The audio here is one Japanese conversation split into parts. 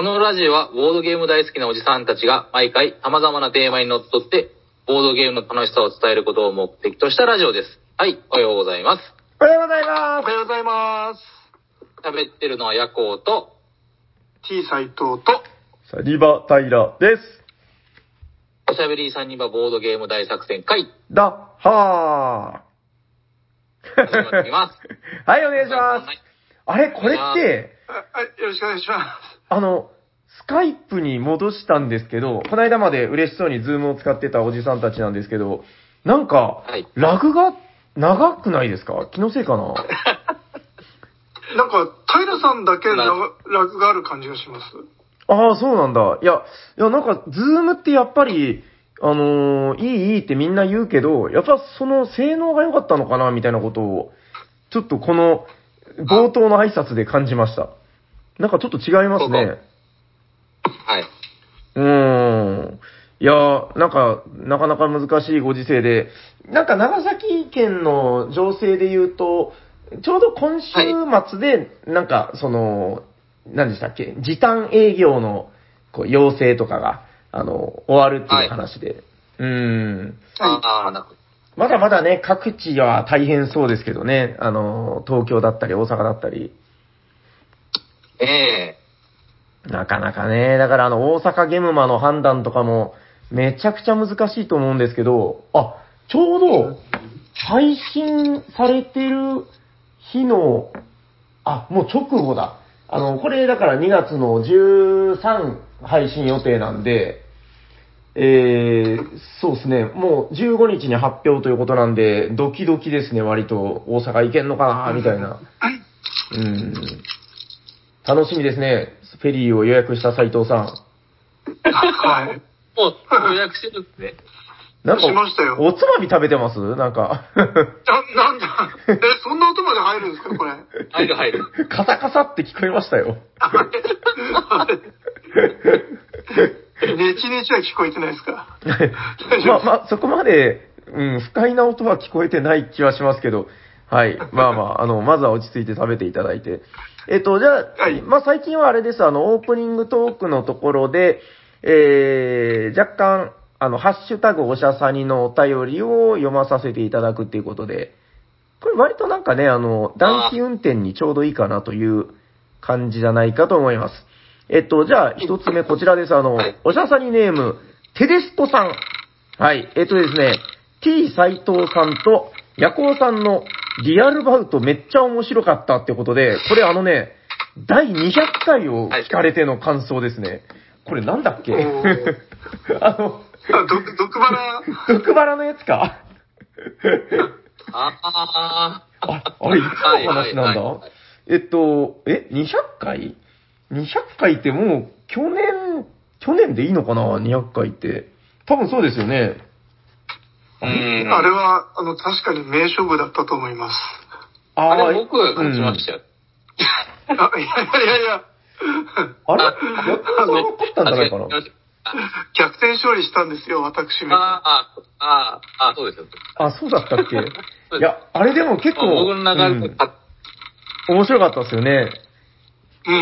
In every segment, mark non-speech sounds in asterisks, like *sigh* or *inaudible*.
このラジオはボードゲーム大好きなおじさんたちが毎回様々なテーマにのっとって、ボードゲームの楽しさを伝えることを目的としたラジオです。はい、おはようございます。おはようございまおはようございます。喋ってるのはヤコウと、T 斎藤と、す。サニバタイラです。おしゃべりさんにはボードゲーム大作戦会、だ、は始まっています。ー。*laughs* はい、お願いしますはい。あれ、これって、あはい、よろしくお願いします。あの、スカイプに戻したんですけど、この間まで嬉しそうにズームを使ってたおじさんたちなんですけど、なんか、はいラグが長くないですか？気のせいかな？*laughs* なんか、平さんだけラグラグがある感じがします。ああ、そうなんだ。いや、いや、なんか、ズームってやっぱり、あのーいいいいってみんな言うけど、やっぱその性能が良かったのかな、みたいなことを、ちょっとこの、冒頭の挨拶で感じました。なんかちょっと違いますね。はい。うーん。いや、なんか、なかなか難しいご時世で、なんか長崎県の情勢で言うと、ちょうど今週末で、なんか、その、何でしたっけ、時短営業のこう要請とかが、あの、終わるっていう話で。うーん。まだまだね、各地は大変そうですけどね、あの、東京だったり大阪だったり。ええなかなかね、だからあの、大阪ゲムマの判断とかも、めちゃくちゃ難しいと思うんですけど、あ、ちょうど、配信されてる日の、あ、もう直後だ。あの、これだから2月の13配信予定なんで、えー、そうですね、もう15日に発表ということなんで、ドキドキですね、割と。大阪行けんのかな、みたいな。うん。楽しみですね。フェリーを予約した斉藤さん。はい。もう予約してるんですね。なんしましたよおつまみ食べてます？なんか、な、なんだ、え、そんな音まで入るんですか、これ。入る入る。カサカサって聞こえましたよ。ネチネチは聞こえてないですか？*laughs* まあまあ、そこまで、うん、不快な音は聞こえてない気はしますけど、はい。まあまあ、あの、まずは落ち着いて食べていただいて。えっと、じゃあ、はいまあ最近はあれです、あの、オープニングトークのところで、えー、若干、あの、ハッシュタグおしゃさにのお便りを読まさせていただくっていうことで、これ割となんかね、あの、暖気運転にちょうどいいかなという感じじゃないかと思います。えっと、じゃあ、一つ目こちらです。あのはい、おしゃさにネーム、テデスコさん。はい。えっとですね、T 斎藤さんとヤコウさんのリアルバウトめっちゃ面白かったってことで、これあのね、第200回を聞かれての感想ですね。これなんだっけ？*laughs* あの、あ、ど、毒花、毒バラのやつか？ああ。あ、あれ、いつの話なんだ、はいはいはいえっと、え、200回 ?200 回ってもう、去年、去年でいいのかな ?200 回って。多分そうですよね。うん。あれは、あの、確かに名勝負だったと思います。あーあれ、僕、勝ちましたよ。あ、いやいやいや、あれ？やっと勝ったんじゃないかな？あ違う逆転勝利したんですよ、私め。ああ、ああ、あそうですよ。あ、そうだったっけ？いや、あれでも結構、うんで勝っ面白かったですよね。うん。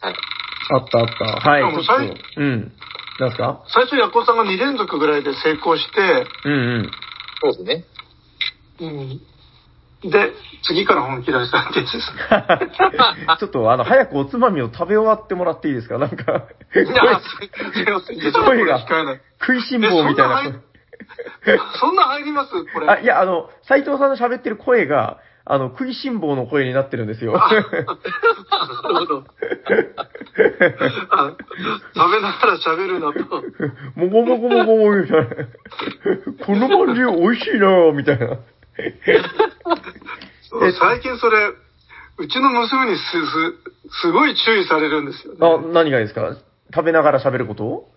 はい。あったあった。はい、でもちょっ最と。うん。なんすか？最初、ヤコウさんが2連続ぐらいで成功して、うんうん。そうですね。うん。で、次から本気出したってやつですね。*laughs* ちょっとあの、早くおつまみを食べ終わってもらっていいですか？なんか、声が聞かない。食いしん坊みたいな声。そんな入ります？これ。あ、いや、あの、斎藤さんの喋ってる声が、あの、食いしん坊の声になってるんですよ。なるほど。あ食べながら喋るなと。もごもごもごもみたいな。このまんじゅう美味しいなぁ、みたいな。最近それ、うちの娘にす、す、すごい注意されるんですよあ、ね。何がですか？食べながら喋ること？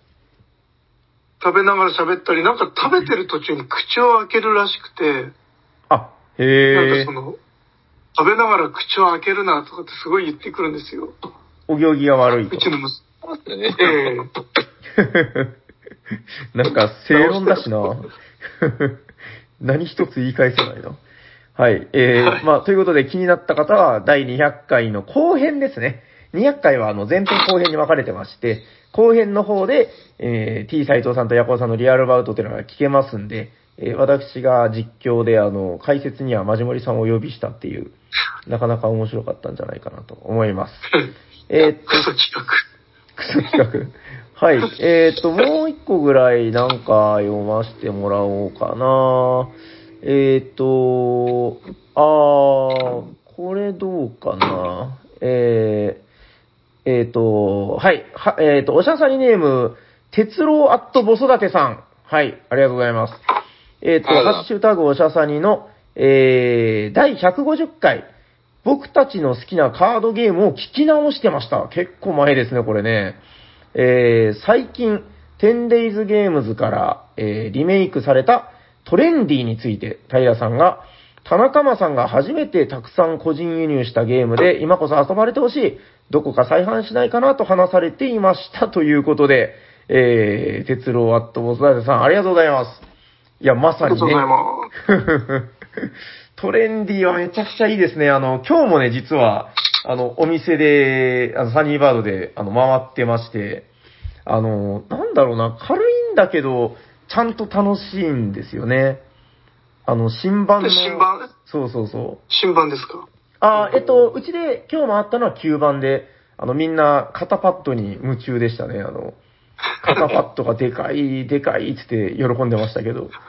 食べながら喋ったり、なんか食べてる途中に口を開けるらしくて、あ、なんへえかそ。の、食べながら口を開けるなとかってすごい言ってくるんですよ。お行儀が悪いうと。うですよね。え *laughs* えなんか正論だしな。*laughs* 何一つ言い返せないな。はい。えー、はいまあ、ということで気になった方は、第200回の後編ですね。200回はあの前編後編に分かれてまして、後編の方で、えー、T 斎藤さんとヤコウさんのリアルバウトというのが聞けますんで、えー私が実況で、あの、解説にはマジモリさんをお呼びしたっていう、なかなか面白かったんじゃないかなと思います。*laughs* えーっとクソ企画。クソ企画。はい。えっ、と、もう一個ぐらいなんか読ませてもらおうかな。えっ、と、あー、これどうかな。えー、えっ、と、はい。はえっ、と、おしゃさりネーム、鉄郎アットボソダテさん。はい。ありがとうございます。えっ、と、ありがとハッシュタグおしゃさにの、えー、第150回、僕たちの好きなカードゲームを聞き直してました。結構前ですね、これね。えー、最近、10days ゲームズから、えーリメイクされたトレンディについて、平さんが、田中間さんが初めてたくさん個人輸入したゲームで、今こそ遊ばれてほしい。どこか再販しないかなと話されていましたということで、えー、鉄郎アットボスダーテさん、ありがとうございます。いや、まさにねありがとうござい。ます。*laughs* トレンディはめちゃくちゃいいですね。あの、今日もね、実は、あの、お店で、あの、サニーバードで、あの、回ってまして、あの、なんだろうな、軽いんだけど、ちゃんと楽しいんですよね。あの、新版の。新版？そうそうそう。新版ですか？あ、えっと、うちで今日回ったのは9番で、あの、みんな肩パッドに夢中でしたね。あの、肩パッドがでかい、でかいっつって喜んでましたけど。*laughs*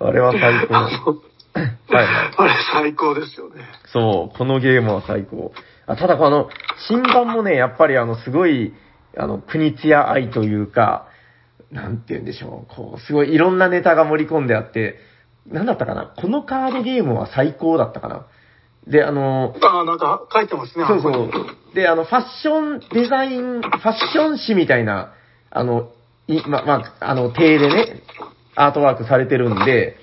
あれは最高。はい。あれ最高ですよね。そう、このゲームは最高。あただ、この、新版もね、やっぱりあの、すごい、あの、国津屋愛というか、なんて言うんでしょう、こう、すごいいろんなネタが盛り込んであって、なんだったかなこのカードゲームは最高だったかなで、あの、ああ、なんか書いてますね。そうそう。で、あの、ファッションデザイン、ファッション誌みたいな、あの、いま、まあ、あの、手でね、アートワークされてるんで、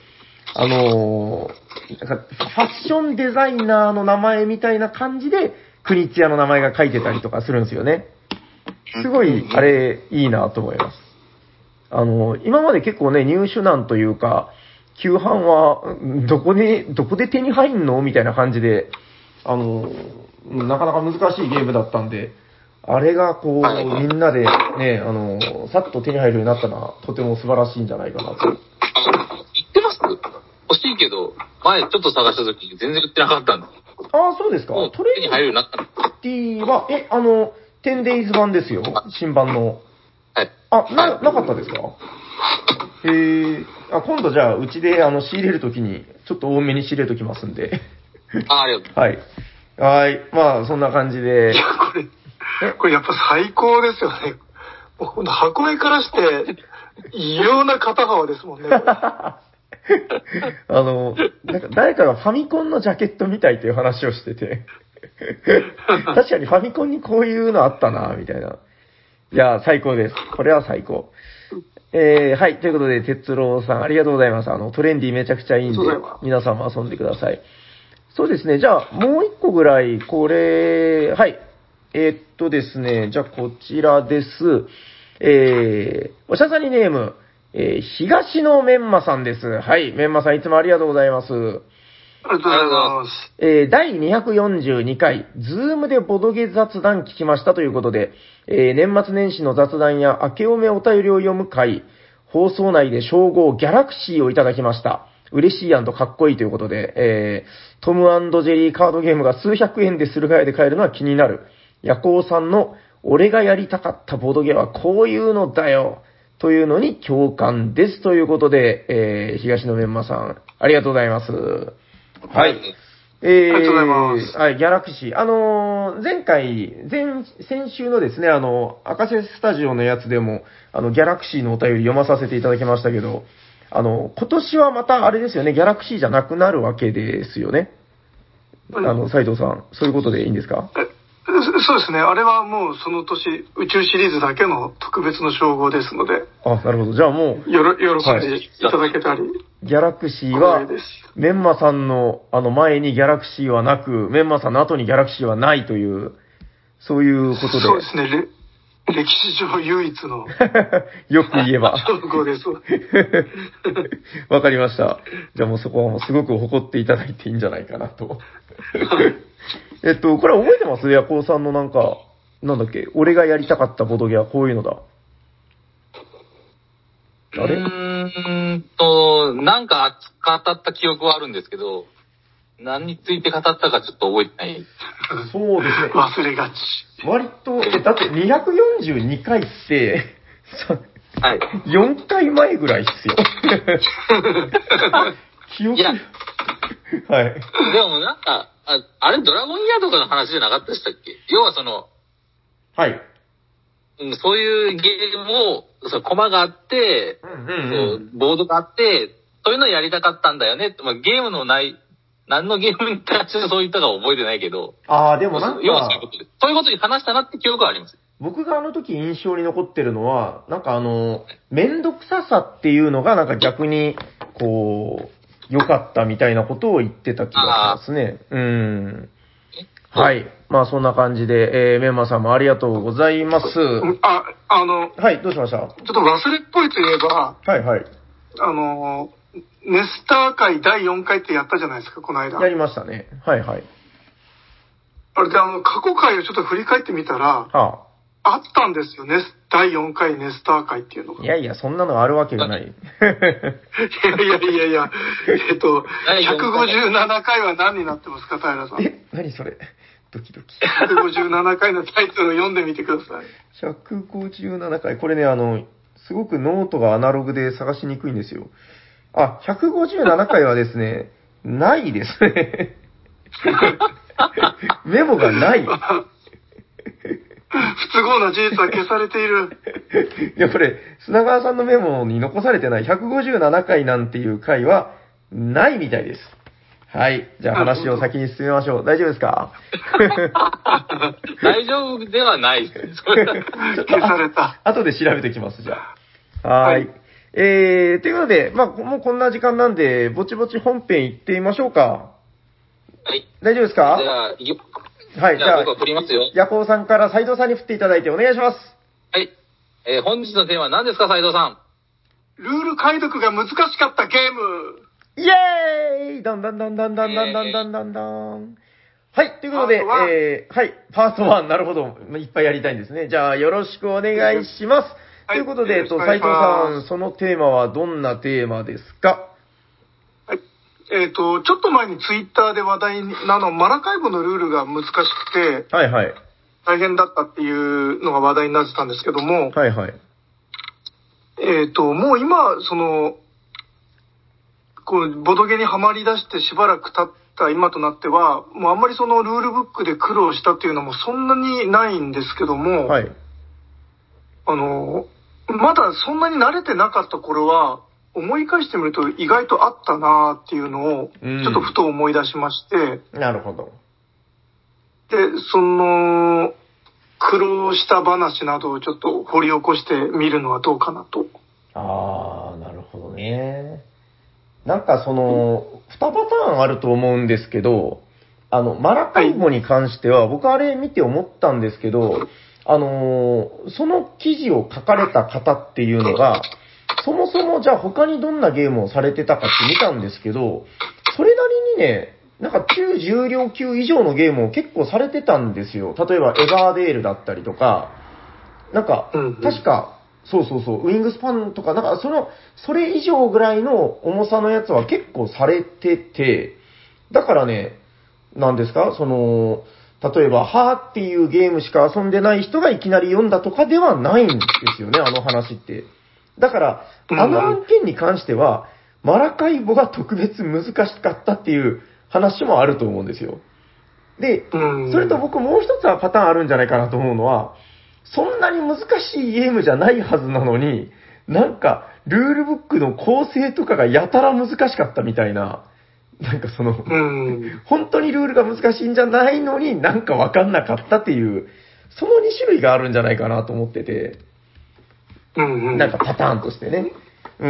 あのーなんかファッションデザイナーの名前みたいな感じで、国津屋の名前が書いてたりとかするんですよね。すごい、あれ、いいなと思います。あの、今まで結構ね、入手難というか、旧版は、んどこで、どこで手に入んのみたいな感じで、あの、なかなか難しいゲームだったんで、あれがこう、みんなでね、あの、さっと手に入るようになったのは、とても素晴らしいんじゃないかなと。言ってます欲しいけど、前ちょっと探した時全然売ってなかったんで。ああ、そうですかトレ手に入るようになったの。ティは、え、あの、10days 版ですよ。新版の。はい。あ、な、なかったですか？へえ。あ、今度じゃあ、うちで、あの、仕入れるときに、ちょっと多めに仕入れときますんで。*laughs* あ、ありがとう。はい。はい。まあ、そんな感じでい。や、これ、これやっぱ最高ですよね。もうほんと箱絵からして、異様な肩幅ですもんね。*laughs* あの、なんか誰かがファミコンのジャケットみたいっていう話をしてて。*laughs* 確かにファミコンにこういうのあったな、みたいな。いや、最高です。これは最高。えー、はい。ということで、哲郎さん、ありがとうございます。あの、トレンディめちゃくちゃいいんで皆さんも遊んでください。そうですね。じゃあ、もう一個ぐらい、これ、はい。えーっとですね、じゃあ、こちらです。えー、おしゃサニネーム、えー、東のメンマさんです。はい。メンマさん、いつもありがとうございます。ありがとうございます。えー第242回、ズームでボドゲ雑談聞きましたということで、えー年末年始の雑談や明けおめお便りを読む回、放送内で称号ギャラクシーをいただきました。嬉しいかっこいいということで、えートムジェリーカードゲームが数百円で駿河屋で買えるのは気になる。ヤコウさんの、俺がやりたかったボードゲームはこういうのだよ。というのに共感です。ということで、えー東野メンマさん、ありがとうございます。はい。えー、ありがとうございますはい、ギャラクシー。あのー前回、前、先週のですね、あの、赤瀬スタジオのやつでも、あの、ギャラクシーのお便り読まさせていただきましたけど、あの、今年はまたあれですよね、ギャラクシーじゃなくなるわけですよね。あの、斉藤さん、そういうことでいいんですか？えそそうですね。あれはもうその年、宇宙シリーズだけの特別の称号ですので、あ、なるほど。じゃあもう、よろ、喜んでいただけたり、ギャラクシーはメンマさんのあの前にギャラクシーはなく、メンマさんの後にギャラクシーはないという、そういうことで。そうですね。レ歴史上唯一の *laughs* よく言えば。称号です。*laughs* わかりました。じゃあもうそこはもうすごく誇っていただいていいんじゃないかなと。えっと、これ覚えてます？ヤコウさんのなんか、なんだっけ？俺がやりたかったボドゲはこういうのだ。あれ？うーんと、なんか語った記憶はあるんですけど、何について語ったかちょっと覚えてない。そうですね。*laughs* 忘れがち。割と、えだって242回って、さ *laughs* はい。4回前ぐらいっすよ。*laughs* 記憶いや *laughs* はい。でもなんか、ああれドラゴンイヤーとかの話じゃなかったでしたっけ？要はその、はい。うんそういうゲームを、そのコマがあって、うんそううんボードがあって、そういうのやりたかったんだよねって、まあ、ゲームのない、何のゲームに関してそう言ったかは覚えてないけど、ああ、でもなん要はそういうかこ、とでそういうことに話したなって記憶はあります。僕があの時印象に残ってるのは、なんかあの、めんどくささっていうのがなんか逆に、こう、良かったみたいなことを言ってた気がしますね。うん。はい。まあそんな感じで、えー、メンマさんもありがとうございます。あ、あの、はい、どうしました？ちょっと忘れっぽいといえば、はいはい。あの、ネスター会第4回ってやったじゃないですか、この間。やりましたね。はいはい。あれであの、過去回をちょっと振り返ってみたら、はあったんですよね。第4回ネスター会っていうのが。あ。いやいや、そんなのあるわけがない。いやいやいやいや、えっと、第4回157回は何になってますか、平さん？え、何それ？ドキドキ。157回のタイトルを読んでみてください。157回。これね、あの、すごくノートがアナログで探しにくいんですよ。あ、157回はですね、*laughs* ないですね。*laughs* メモがない。い不都合な事実は消されている。*laughs* や、これ、砂川さんのメモに残されてない157回なんていう回は、ないみたいです。はい。じゃあ話を先に進めましょう。大丈夫ですか？*laughs* 大丈夫ではないです。消された。後で調べてきます、じゃあ。はーい。はいえー、ということで、まあ、もうこんな時間なんで、ぼちぼち本編行ってみましょうか。はい。大丈夫ですか？じゃあ、はい、じゃあ僕、は振りますよ。ヤコウさんから斉藤さんに振っていただいてお願いします。はい。えー本日のテーマは何ですか、斉藤さん？ルール解読が難しかったゲーム。イェーイだんだんだんだんだんだんだんだんだん。はい、ということで、パートワンえー、はい、パート1、なるほど。まあいっぱいやりたいんですね。じゃあ、よろしくお願いします。はいということで、えっと、斉藤さん、そのテーマはどんなテーマですか？はい。えっ、と、ちょっと前にツイッターで話題になの、マラカイボのルールが難しくてはいはい。大変だったっていうのが話題になってたんですけども、はいはい。えっ、と、もう今、その、こう、ボドゲにはまり出してしばらく経った今となっては、もうあんまりそのルールブックで苦労したっていうのもそんなにないんですけども、はい。あの、まだそんなに慣れてなかった頃は、思い返してみると意外とあったなっていうのを、うんちょっとふと思い出しまして、なるほど。で、その、苦労した話などをちょっと掘り起こしてみるのはどうかなと。あー、なるほどね。なんかその、二パターンあると思うんですけど、あの、マラカイボに関しては、僕あれ見て思ったんですけど、あのーその記事を書かれた方っていうのが、そもそもじゃあ他にどんなゲームをされてたかって見たんですけど、それなりにね、なんか中重量級以上のゲームを結構されてたんですよ。例えばエバーデールだったりとか、なんか確か、そうそうそう、ウィングスパンとか、なんかその、それ以上ぐらいの重さのやつは結構されてて、だからね、なんですか、その、例えば、はーっていうゲームしか遊んでない人がいきなり読んだとかではないんですよね、あの話って。だから、うんあの案件に関しては、マラカイボが特別難しかったっていう話もあると思うんですよ。で、うんそれと僕もう一つはパターンあるんじゃないかなと思うのは、そんなに難しいゲームじゃないはずなのに、なんか、ルールブックの構成とかがやたら難しかったみたいな、なんかその、うん。本当にルールが難しいんじゃないのになんかわかんなかったっていう、その2種類があるんじゃないかなと思ってて、うんうん。なんかパターンとしてね。うー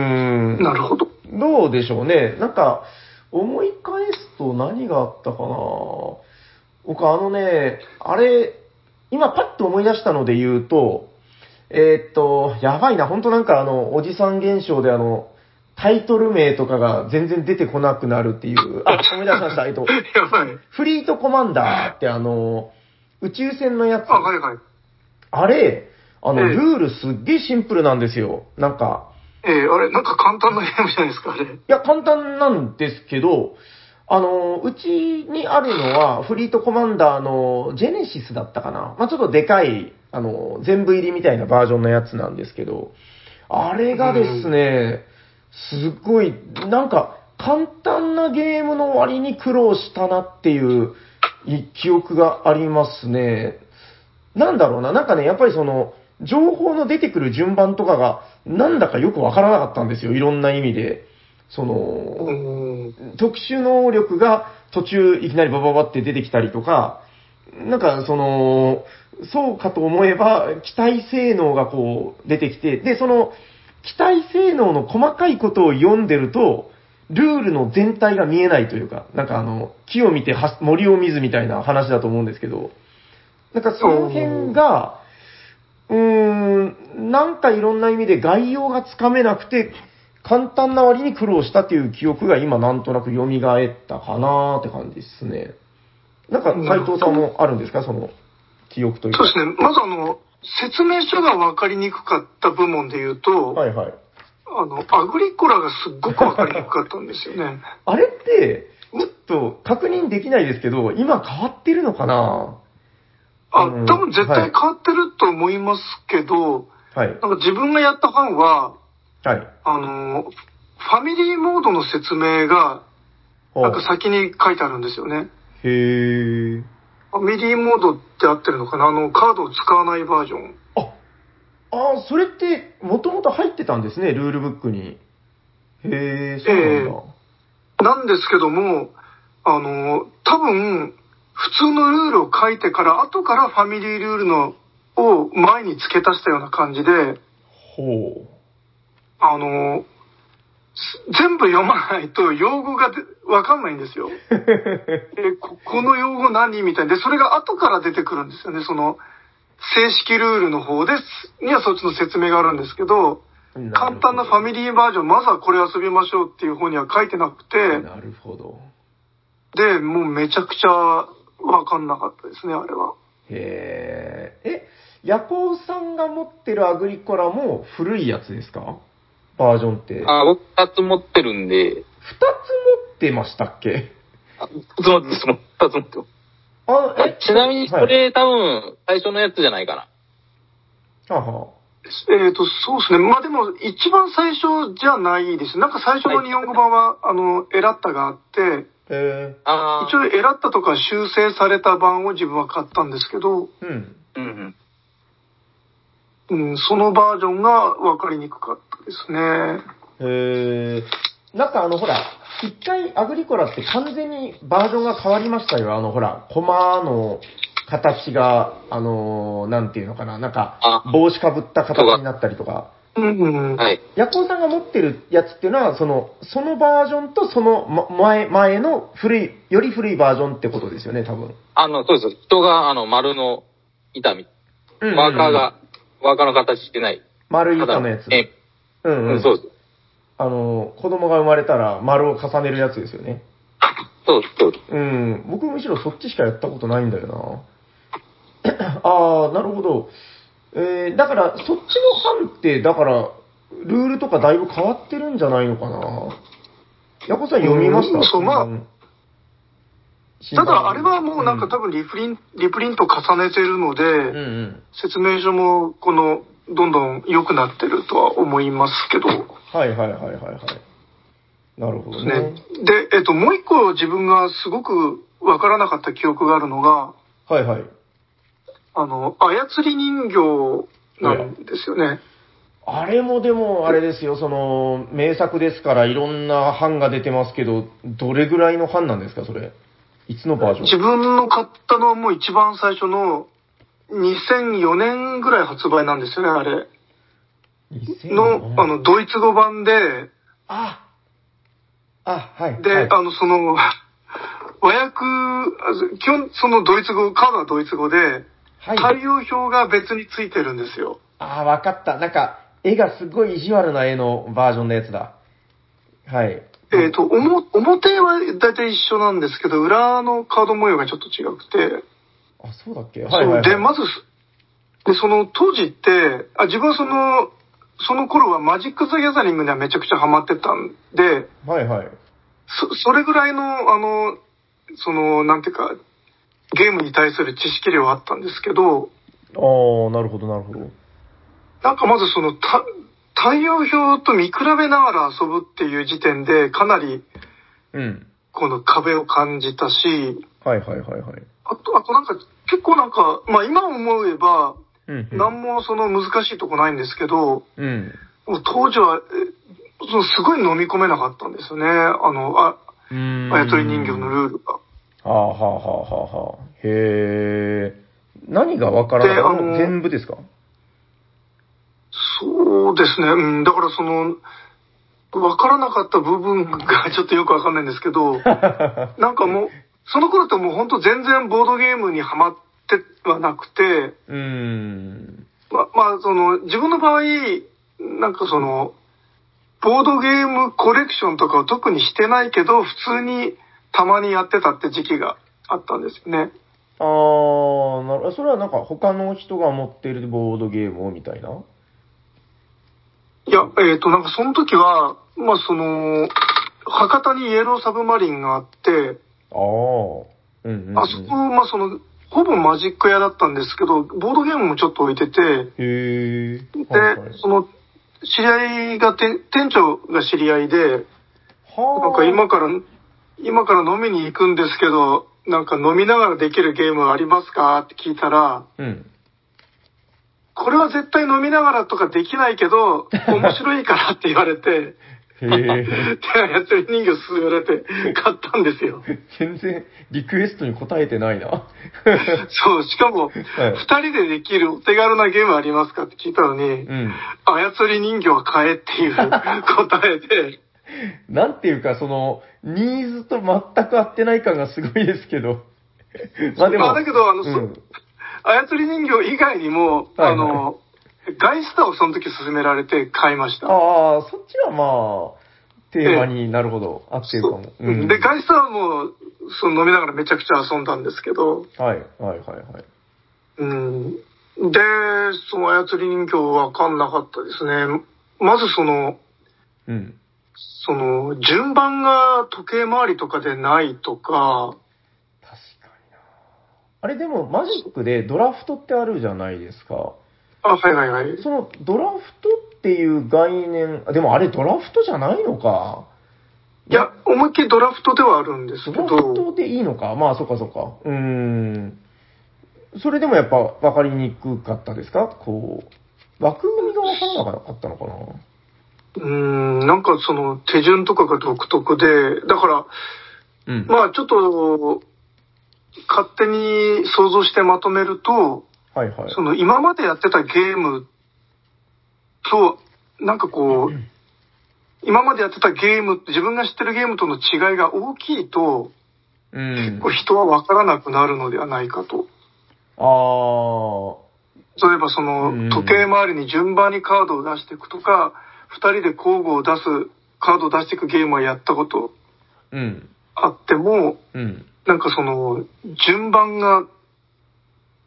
ん。なるほど。どうでしょうね。なんか、思い返すと何があったかな僕あのね、あれ、今パッと思い出したので言うと、えーっと、やばいな、ほんとなんかあの、おじさん現象であの、タイトル名とかが全然出てこなくなるっていう、あ、思い出しました、えっと、*laughs* やばい。フリートコマンダーってあの、宇宙船のやつ、あ、はいはい。あれ、あの、ええルールすっげえシンプルなんですよ。なんか、えー、あれ、なんか簡単なゲームじゃないですか、あれ。いや、簡単なんですけど、あの、うちにあるのは、フリートコマンダーのジェネシスだったかな。まあ、ちょっとでかい、あの、全部入りみたいなバージョンのやつなんですけど、あれがですね、すっごい、なんか、簡単なゲームの割に苦労したなっていうい記憶がありますね。なんだろうな、なんかね、やっぱりその、情報の出てくる順番とかが、なんだかよくわからなかったんですよ、いろんな意味で。その、うん。特殊能力が途中いきなりバババって出てきたりとか、なんかその、そうかと思えば、機体性能がこう出てきて、で、その、機体性能の細かいことを読んでると、ルールの全体が見えないというか、なんかあの、木を見ては森を見ずみたいな話だと思うんですけど、なんかその辺が、うーん、なんかいろんな意味で概要がつかめなくて、簡単な割に苦労したっていう記憶が今なんとなく蘇ったかなーって感じですね。なんか斉藤さんもあるんですか？その記憶というか。そうですね。まずあの、説明書が分かりにくかった部門で言うと、はいはい。あの、アグリコラがすっごく分かりにくかったんですよね。あれって、ちょっと確認できないですけど、今変わってるのかなあ、うん多分絶対変わってると思いますけど、はい。なんか自分がやった班は、はい。あの、ファミリーモードの説明が、なんか先に書いてあるんですよね。へー。ファミリーモードって合ってるのかな？あの、カードを使わないバージョン。あ、あーそれって、もともと入ってたんですね、ルールブックに。へー、そうなんだ。なんですけども、あの、多分、普通のルールを書いてから、後からファミリールールのを前に付け足したような感じで、ほあの、す全部読まないと用語がでわかんないんですよ。*laughs* う。えここの用語何みたいな。で、それが後から出てくるんですよね。その、正式ルールの方です。にはそっちの説明があるんですけど、簡単なファミリーバージョン、まずはこれ遊びましょうっていう方には書いてなくて、なるほど。で、もうめちゃくちゃわかんなかったですね、あれは。へー。え、ヤコウさんが持ってるアグリコラも古いやつですか？バージョンって。あ、僕二つ持ってるんで、二つ持ってましたっけ？あ二つ持ってます、二つ持ってます。あ、あちなみにそはい、れ、多分、最初のやつじゃないかな。ははえっ、と、そうですね。まあでも、一番最初じゃないです。なんか最初の日本語版は、あの、エラッタがあって、えあ一応エラッタとか修正された版を自分は買ったんですけど、ー、うん。うんうん。うん、そのバージョンが分かりにくかったですね。えー、なんかあの、ほら、一回アグリコラって完全にバージョンが変わりましたよ。あの、ほら、コマの形が、あのーなんていうのかな、なんかあ、帽子かぶった形になったりとか。うん、うん。はい。ヤコウさんが持ってるやつっていうのは、その、そのバージョンとそのま前、前の古い、より古いバージョンってことですよね、多分。あの、そうです。人が、あの、丸の板み、うんワーカーが、ワーカーの形してない。丸い板のやつ。えうんう、うんん。そうです。あの、子供が生まれたら丸を重ねるやつですよね。そうです、そうです。うん。僕むしろそっちしかやったことないんだよな。*clears throat* ああ、なるほど。えー、だから、そっちの班って、だから、ルールとかだいぶ変わってるんじゃないのかな？ヤコさん読みました？うんそうまあただ、あれはもうなんか多分リプリン、リプリント重ねてるので、うんうん。説明書もこの、どんどん良くなってるとは思いますけど、はいはいはいはいはい。なるほどね。ね。で、えっと、もう一個自分がすごくわからなかった記憶があるのが、はいはい。あの、操り人形なんですよね。あれもでも、あれですよ、その、名作ですから、いろんな版が出てますけど、どれぐらいの版なんですか、それ？いつのバージョン？自分の買ったのはもう一番最初の2004年ぐらい発売なんですよね、あれ。2000の、あの、ドイツ語版で、あ、あ、はい。で、はい、あの、その、和訳、あ基本、そのドイツ語、カードはドイツ語で、はい、対応表が別についてるんですよ。ああ、わかった。なんか、絵がすごい意地悪な絵のバージョンのやつだ。はい。えっ、と、おも表は大体一緒なんですけど、裏のカード模様がちょっと違くて、あ、そうだっけ？そうで、まずす、で、その当時って、あ自分はその、その頃はマジック・ザ・ギャザリングにはめちゃくちゃハマってたんで、はいはい。そ、それぐらいの、あの、その、なんていうか、ゲームに対する知識量はあったんですけど、ああ、なるほどなるほど。なんかまずその、た、太陽表と見比べながら遊ぶっていう時点で、かなり、うん。この壁を感じたし、はいはいはいはい。あと、あとなんか、結構なんか、まあ今思えば、うん、うん。なんもその難しいとこないんですけど、うん。もう当時は、えそのすごい飲み込めなかったんですよね。あの、あ。あやとり人形のルールが。はあはあはあはあはあ。へえ。何がわからなかった？であの全部ですか？そうですね。うん、だからその、わからなかった部分がちょっとよくわかんないんですけど、*laughs* なんかもう、その頃ってもう本当全然ボードゲームにハマってはなくて、うーん。ま、まあその、自分の場合、なんかその、ボードゲームコレクションとかを特にしてないけど、普通にたまにやってたって時期があったんですよね。あー、なるそれはなんか他の人が持ってるボードゲームをみたいな？いや、えっ、と、なんかその時は、まあその、博多にイエローサブマリンがあって、あー。うんうん、うん。あそこ、まあその、ほぼマジック屋だったんですけど、ボードゲームもちょっと置いてて、へえ。で、はいはい、その、知り合いが、店店長が知り合いで、はあ。なんか今から、今から飲みに行くんですけど、なんか飲みながらできるゲームありますか？って聞いたら、うん。これは絶対飲みながらとかできないけど、*laughs* 面白いからって言われて、へえ。で、やつり人形勧められて買ったんですよ。全然リクエストに答えてないな。*laughs* そう、しかも、はい二人でできるお手軽なゲームありますか？って聞いたのに、うん。操り人形は買えっていう答えで、*laughs* なんていうか、その、ニーズと全く合ってない感がすごいですけど。*laughs* まあでも。まあだけどあのそうん、操り人形以外にも、はいはいあの、ガイスターをその時勧められて買いました。ああ、そっちはまあ、テーマになるほど、合ってるかも。うんで、ガイスターも、その飲みながらめちゃくちゃ遊んだんですけど、はい、はい、はい、はい。うん。で、その操り人形わかんなかったですね。まずその、うん。その、順番が時計回りとかでないとか、確かにな。あれでも、マジックでドラフトってあるじゃないですか。あ、はいはいはい。その、ドラフトっていう概念、あでもあれドラフトじゃないのか。いや、思いっきりドラフトではあるんですけドラフど、トでいいのか？まあ、そっかそっか。うーん。それでもやっぱ分かりにくかったですか？こう、枠組みが分からなかったのかな？うん、なんかその手順とかが独特で、だから、うん。まあちょっと、勝手に想像してまとめると、はいはい。その今までやってたゲームと、なんかこう、今までやってたゲームって自分が知ってるゲームとの違いが大きいと、うん。こう人は分からなくなるのではないかと。あ例えばそのうん時計回りに順番にカードを出していくとか、二人で交互を出す、カードを出していくゲームはやったことー。うん。あっても、うん。なんかその、順番が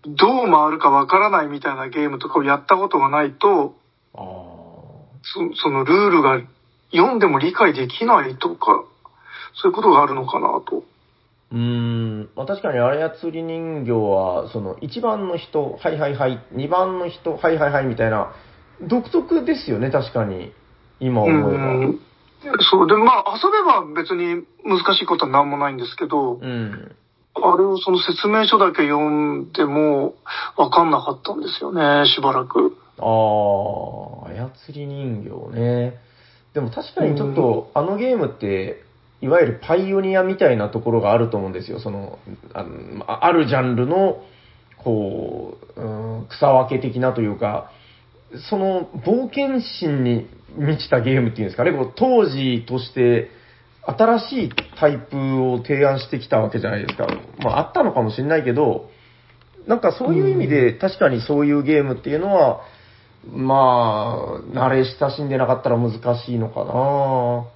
どう回るかわからないみたいなゲームとかをやったことがないと、ああ。そそのルールが読んでも理解できないとか、そういうことがあるのかなと。うーん、まあ、確かに操り人形は、その、1番の人、はいはいはい、2番の人、はいはいはいみたいな、独特ですよね、確かに。今う思えば。ん。そう、で、まあ遊べば別に難しいことは何もないんですけど、うん。あれをその説明書だけ読んでもわかんなかったんですよね、しばらく。ああ、操り人形ね。でも確かにちょっと、あのゲームって、いわゆるパイオニアみたいなところがあると思うんですよ。その、あのああるジャンルの、こう、うん、草分け的なというか、その冒険心に満ちたゲームっていうんですかね、こう当時として新しいタイプを提案してきたわけじゃないですか。まああったのかもしれないけど、なんかそういう意味で確かにそういうゲームっていうのは、まあ、慣れ親しんでなかったら難しいのかな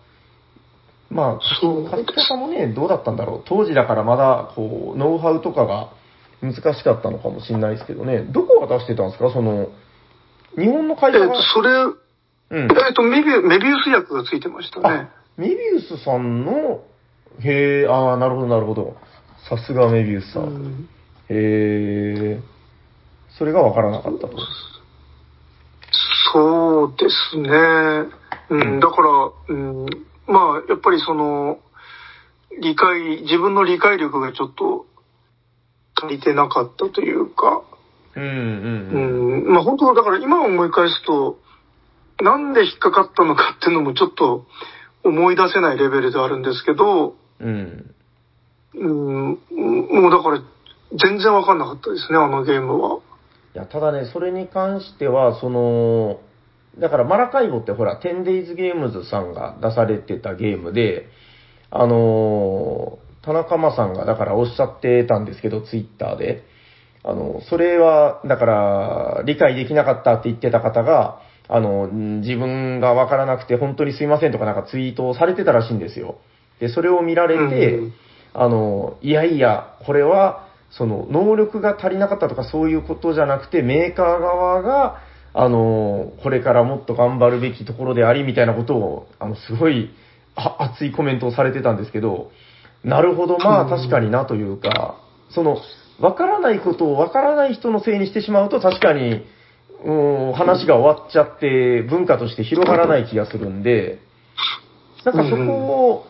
まあ、そう書き方もね、どうだったんだろう。当時だからまだ、こう、ノウハウとかが難しかったのかもしれないですけどね。どこが出してたんですか？その、日本の会社が。えっと、それ、うん。えっと、メビュメビウス薬がついてましたね。メビウスさんの、へえ、ああ、なるほど、なるほど。さすがメビウスさ。うんんへえ、それがわからなかったと。そうですね。うん、だから、うん、まあ、やっぱりその、理解、自分の理解力がちょっと足りてなかったというか、うんうんまあ本当だから今思い返すと、なんで引っかかったのかっていうのもちょっと思い出せないレベルであるんですけど、うん。うん、もうだから全然わかんなかったですね、あのゲームは。いや、ただね、それに関しては、その、だからマラカイボってほら、10days ゲームズさんが出されてたゲームで、あのー田中間さんがだからおっしゃってたんですけど、ツイッターで。あの、それは、だから、理解できなかったって言ってた方が、あの、ん自分がわからなくて本当にすいませんとかなんかツイートをされてたらしいんですよ。で、それを見られて、うんあの、いやいや、これは、その、能力が足りなかったとかそういうことじゃなくて、メーカー側が、あの、これからもっと頑張るべきところであり、みたいなことを、あの、すごい、あ熱いコメントをされてたんですけど、なるほど、まあうん確かになというか、その、わからないことをわからない人のせいにしてしまうと確かに、うん、話が終わっちゃって文化として広がらない気がするんで、なんかそこを、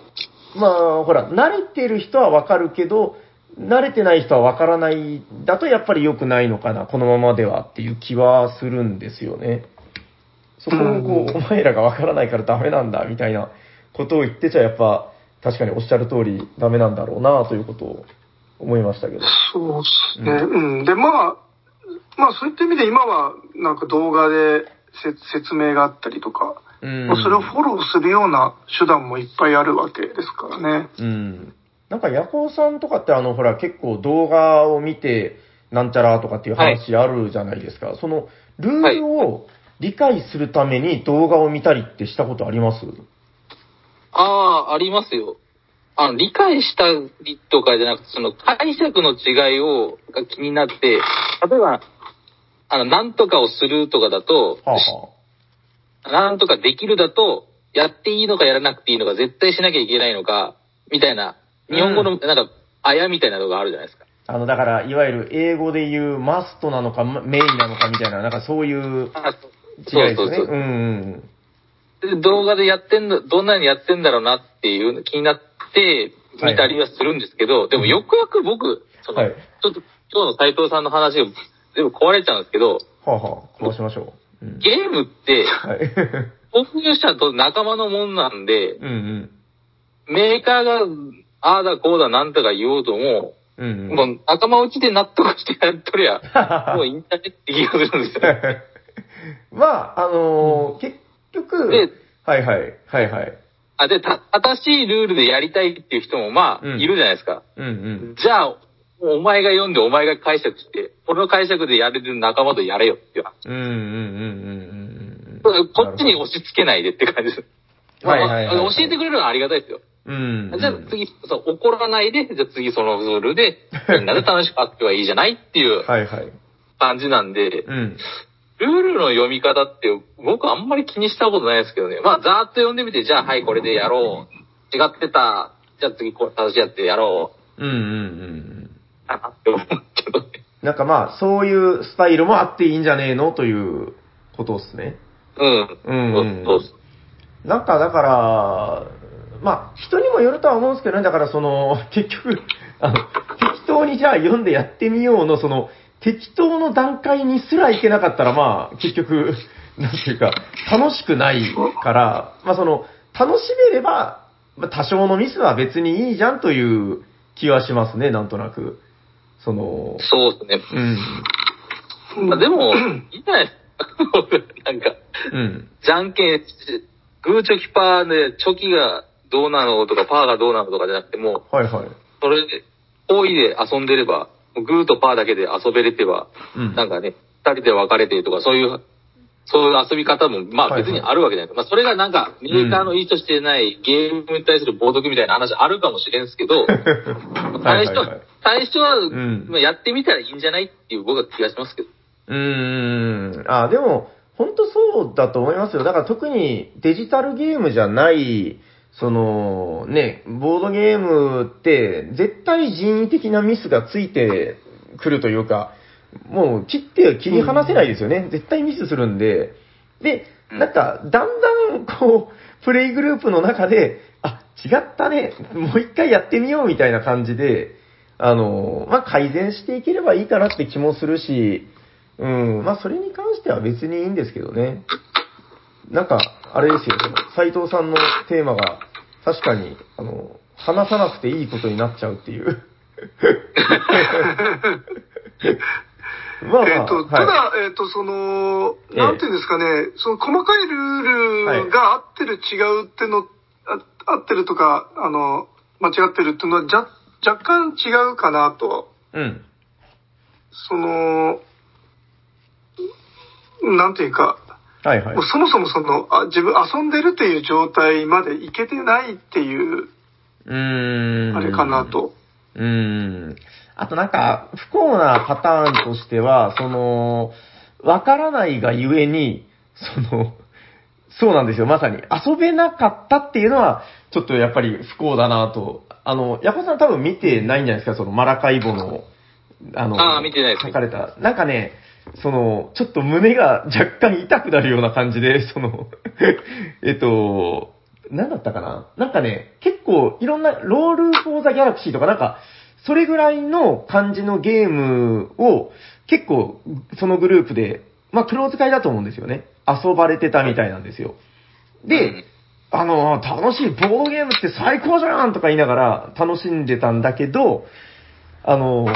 まあ、ほら、慣れてる人はわかるけど、慣れてない人はわからない、だとやっぱり良くないのかな、このままではっていう気はするんですよね。そこをこうんう、お前らがわからないからダメなんだ、みたいなことを言ってちゃやっぱ、確かにおっしゃる通りダメなんだろうな、ということを思いましたけど。そうですね。うん。で、まあ、まあそういった意味で今はなんか動画でせ説明があったりとか、うんまあそれをフォローするような手段もいっぱいあるわけですからね。うん。なんか、ヤコウさんとかってあの、ほら、結構動画を見て、なんちゃらとかっていう話あるじゃないですか。その、ルールを理解するために動画を見たりってしたことあります？ああ、ありますよ。あの、理解したりとかじゃなくて、その解釈の違いを、が気になって、例えば、あの、なんとかをするとかだと、はあ、はなんとかできるだと、やっていいのかやらなくていいのか、絶対しなきゃいけないのか、みたいな、日本語の、なんか、あやみたいなのがあるじゃないですか。あ、あの、だから、いわゆる英語で言うマストなのか、まメインなのかみたいな、なんかそういうあ違いですね。そうそうそううんうん。で動画でやってんだ、どんなにやってんだろうなっていうの気になって見たりはするんですけど、でもよくよく僕、その、はいちょっと今日の斉藤さんの話が全部壊れちゃうんですけど、はあ、はあ、こうしましょう。うん、ゲームって、はい。*laughs* 購入者と仲間のもんなんで、うんうん。メーカーが、ああだこうだなんとか言おうとも、うんうん。もう仲間内で納得してやっとりゃ、*laughs* もういいんじゃねって気がするんですよ。*laughs* まあ、あのー結局、ではいはい、はいはい。あ、で、た、正しいルールでやりたいっていう人もまあ、うんいるじゃないですか。うんうん。じゃあ、お前が読んでお前が解釈して、俺の解釈でやれる仲間とやれよっていう話。うんうんうんうんうんうん。こっちに押し付けないでって感じです。まあはいはいはいはい教えてくれるのはありがたいですよ。うん。じゃあ次、そう、怒らないで、じゃあ次そのルールで、みんなで楽しく遊べばいいじゃないっていう *laughs* はいはい。感じなんで、うん。ルールの読み方って僕あんまり気にしたことないですけどね。まあ、ざーっと読んでみて、じゃあはい、これでやろう。違ってた。じゃあ次、こう、正しいやってやろう。うんうんうん。かなって思うけどね。なんかまあ、そういうスタイルもあっていいんじゃねえのということですね。うん。うんうんそうそうなんかだから、まあ、人にもよるとは思うんですけどね、だからその、結局、あの、適当にじゃあ読んでやってみようの、その、適当の段階にすらいけなかったら、まあ、結局、*laughs* なんていうか、楽しくないから、まあその、楽しめれば、まあ多少のミスは別にいいじゃんという気はしますね、なんとなく。その、そうですね。うん。まあ、でも、いいじゃないですか。なんか、うん。じゃんけん、グーチョキパーで、チョキがどうなのとか、パーがどうなのとかじゃなくて、もう、はいはい。それで、多いで遊んでれば、グーとパーだけで遊べれてば、うん。なんかね、二人で別れてとか、そういうそういう遊び方も、まあはいはい別にあるわけじゃない。まあそれがなんか、メーカーの意図してないゲームに対する冒涜みたいな話あるかもしれんすけど、*laughs* 最初は、最初は、んまあやってみたらいいんじゃないっていう僕は気がしますけど。うーん。あ、でも、本当そうだと思いますよ。だから特にデジタルゲームじゃない、その、ね、ボードゲームって、絶対人為的なミスがついてくるというか、もう切って切り離せないですよね。絶対ミスするんで。で、なんか、だんだん、こう、プレイグループの中で、あ、違ったね、もう一回やってみようみたいな感じで、あの、まあ、改善していければいいかなって気もするし、うん、まあ、それに関しては別にいいんですけどね。なんか、あれですよ、その、斎藤さんのテーマが、確かに、あの、話さなくていいことになっちゃうっていう。*laughs* まあまあ、えっと、はいただ、えっと、その、ええなんていうんですかね、その細かいルールが合ってる違うっての、あ合ってるとか、あの、間違ってるっていうのは、じゃ、若干違うかなと。うん。その、なんていうか、はいはいもう。そもそもその、あ自分遊んでるっていう状態までいけてないっていう、うーん。あれかなと。うーん。あとなんか、不幸なパターンとしては、その、わからないがゆえに、その、そうなんですよ、まさに。遊べなかったっていうのは、ちょっとやっぱり不幸だなと。あの、ヤコさん多分見てないんじゃないですか、そのマラカイボの、あの、あー見てないです書かれた。なんかね、その、ちょっと胸が若干痛くなるような感じで、*laughs* その、えっと、何だったかな？なんかね、結構いろんな、ロールフォーザギャラクシーとかなんか、それぐらいの感じのゲームを結構そのグループで、まあクローズ会だと思うんですよね。遊ばれてたみたいなんですよ。で、あの、楽しい、ボードゲームって最高じゃんとか言いながら楽しんでたんだけど、あの、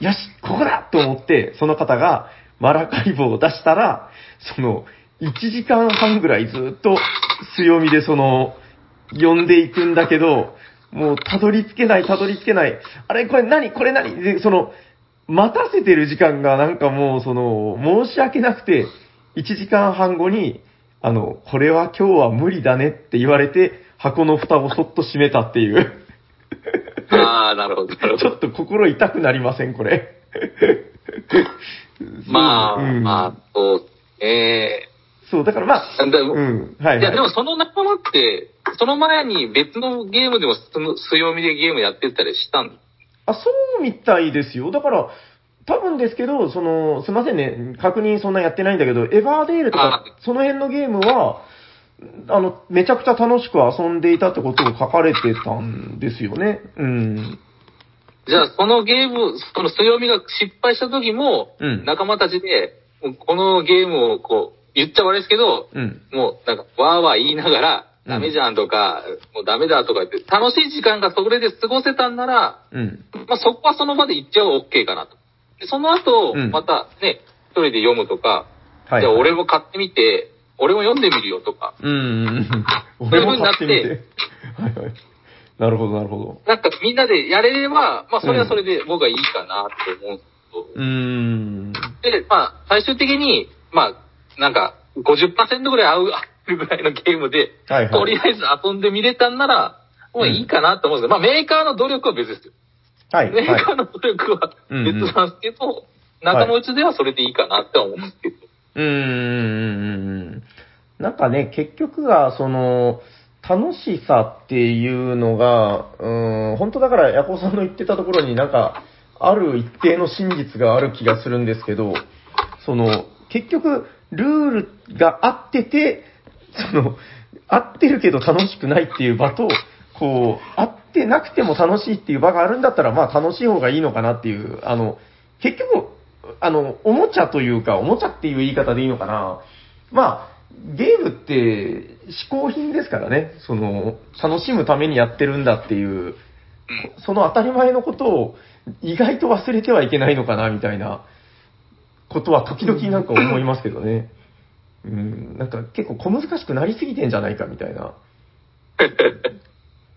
よし、ここだと思って、その方がマラカイボを出したら、その、1時間半ぐらいずっと強みでその、呼んでいくんだけど、もうたどり着けない、たどり着けない。あれ、これ何これ何？で、その、待たせてる時間がなんかもうその、申し訳なくて、1時間半後に、あの、これは今日は無理だねって言われて、箱の蓋をそっと閉めたっていう。ああ、なるほど、なるほど。ちょっと心痛くなりません、これ。*laughs* まあ、うんまあ、そう、えそう、だからまあ、えだうん、はい、はい。いや、でもその仲間って、その前に別のゲームでもその強みでゲームやってたりしたんあ、そうみたいですよ。だから、多分ですけど、その、すいませんね、確認そんなやってないんだけど、エバーデールとかあ、その辺のゲームは、あの、めちゃくちゃ楽しく遊んでいたってことを書かれてたんですよね。うん。じゃあ、そのゲーム、その強みが失敗した時も、うん仲間たちで、もうこのゲームをこう、言っちゃ悪いですけど、うん。もうなんか、わーわー言いながら、うんダメじゃんとか、もうダメだとか言って、楽しい時間がそれで過ごせたんなら、うん。まあ、そこはその場で言っちゃう OK かなと。でその後、うんまたね、一人で読むとか、はい。じゃあ俺も買ってみて、俺も読んでみるよとか、うんうんうん。そういう風になって俺も買ってみて。はいはい。なるほど、なるほど。なんかみんなでやれれば、まあそれはそれで僕はいいかなと思うんですうーん。で、まあ最終的に、まあなんか50%ぐらい合う、合うぐらいのゲームで、はいはい。とりあえず遊んでみれたんなら、もういいかなと思うんですけど、まあメーカーの努力は別ですよ。はい。メーはいカーの努力はうん別なんですけど、仲間内ではそれでいいかなって思うんですけど。うーん。なんかね、結局が、その、楽しさっていうのが、うん、本当だから、ヤコさんの言ってたところになんか、ある一定の真実がある気がするんですけど、その、結局、ルールが合ってて、その、合ってるけど楽しくないっていう場と、こう、合ってなくても楽しいっていう場があるんだったら、まあ楽しい方がいいのかなっていう、あの、結局、あの、おもちゃというか、おもちゃっていう言い方でいいのかな。まあ、ゲームって嗜好品ですからね。その、楽しむためにやってるんだっていう、その当たり前のことを意外と忘れてはいけないのかな、みたいなことは時々なんか思いますけどね。うん、なんか結構小難しくなりすぎてんじゃないか、みたいな。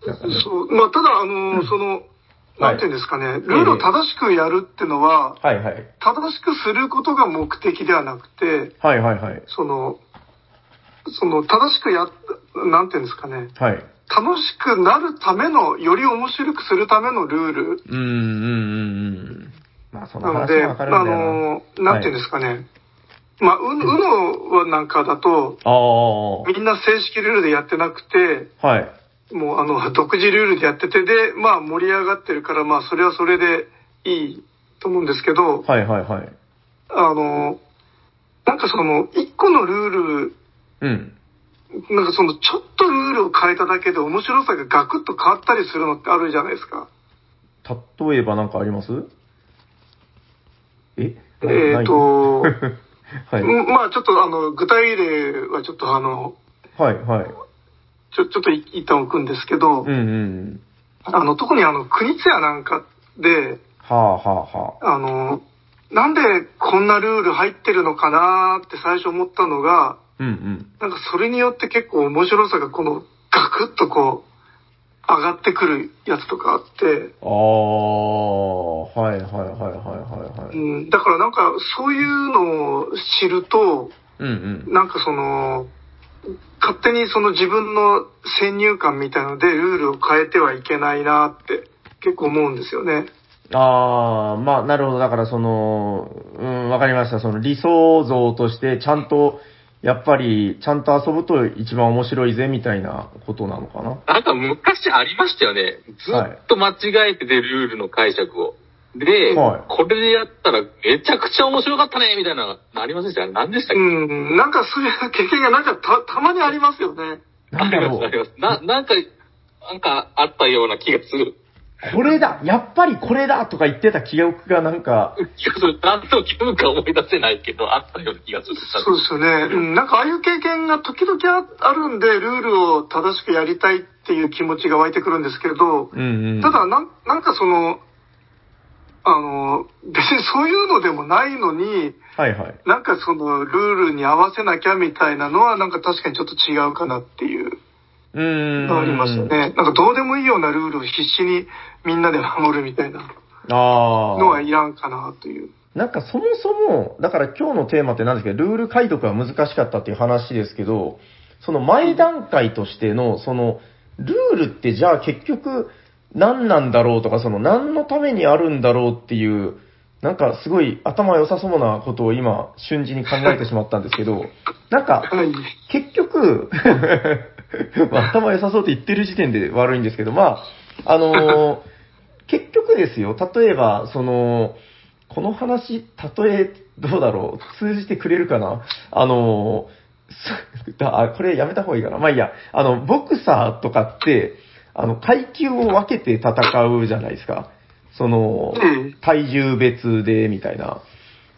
なんかね *laughs* そう、まあ、ただ、あの、その、なんていうんですかね、ルールを正しくやるってのは、はいはい。正しくすることが目的ではなくて、はいはいはい。その、その、正しくやっ、なんていうんですかね、はい。楽しくなるための、より面白くするためのルールうん、うん、うん、うん。まあ、そのなので、話もわかるんだあよな。の、なんていうんですかね、まあ、う、うのはなんかだと、あみんな正式ルールでやってなくて、あ、はい。もうあの、独自ルールでやってて、で、まあ盛り上がってるから、まあそれはそれでいいと思うんですけど、はいはいはい。あの、なんかその、一個のルール、うん。なんかその、ちょっとルールを変えただけで面白さがガクッと変わったりするのってあるじゃないですか。例えばなんかあります？え？えーと *laughs* はい。うんまあちょっとあの、具体例はちょっとあの、はいはい。ちょ、ちょっとい一旦置くんですけど、うんうん。あの、特にあの、国津屋なんかで、はあはあはあ。あの、なんでこんなルール入ってるのかなって最初思ったのが、うんうん。なんかそれによって結構面白さがこのガクッとこう上がってくるやつとかあって、ああ、はいはいはいはいはいはい。うん、だからなんかそういうのを知ると、うんうん。なんかその、勝手にその自分の先入観みたいのでルールを変えてはいけないなって結構思うんですよね。ああ、まあ、なるほど。だから、その、うん、わかりました。その理想像として、ちゃんと、やっぱり、ちゃんと遊ぶと一番面白いぜ、みたいなことなのかな？なんか昔ありましたよね。ずっと間違えててルールの解釈を。で、はいこれでやったらめちゃくちゃ面白かったねみたいなのありませんでした？何でしたっけ、うん、なんかそういう経験がなんかたたまにありますよね。なんだろありますう。な、なんか、なんかあったような気がする。これだやっぱりこれだとか言ってた記憶がなんか。何と気分か思い出せないけど、あったような気がする。そうですよね。うん、なんかああいう経験が時々ああるんで、ルールを正しくやりたいっていう気持ちが湧いてくるんですけど、うんうん。ただなん、なんかその、あの、別にそういうのでもないのに、はいはい。なんかそのルールに合わせなきゃみたいなのはなんか確かにちょっと違うかなっていうがありますよね。なんかどうでもいいようなルールを必死にみんなで守るみたいなあのはあ。いらんかなという。なんかそもそも、だから今日のテーマって何ですけ？ど、ルール解読は難しかったっていう話ですけど、その前段階としての、その、ルールってじゃあ結局何なんだろうとか、その何のためにあるんだろうっていう、なんかすごい頭良さそうなことを今瞬時に考えてしまったんですけど、*laughs* なんかはい。結局、*laughs* まあ頭良さそうって言ってる時点で悪いんですけど、まあ、あのー *laughs* 結局ですよ、例えば、その、この話、例え、どうだろう、通じてくれるかなあのーあ、これやめた方がいいかな。まあいいや、あの、ボクサーとかって、あの、階級を分けて戦うじゃないですか。その、ええ体重別で、みたいな。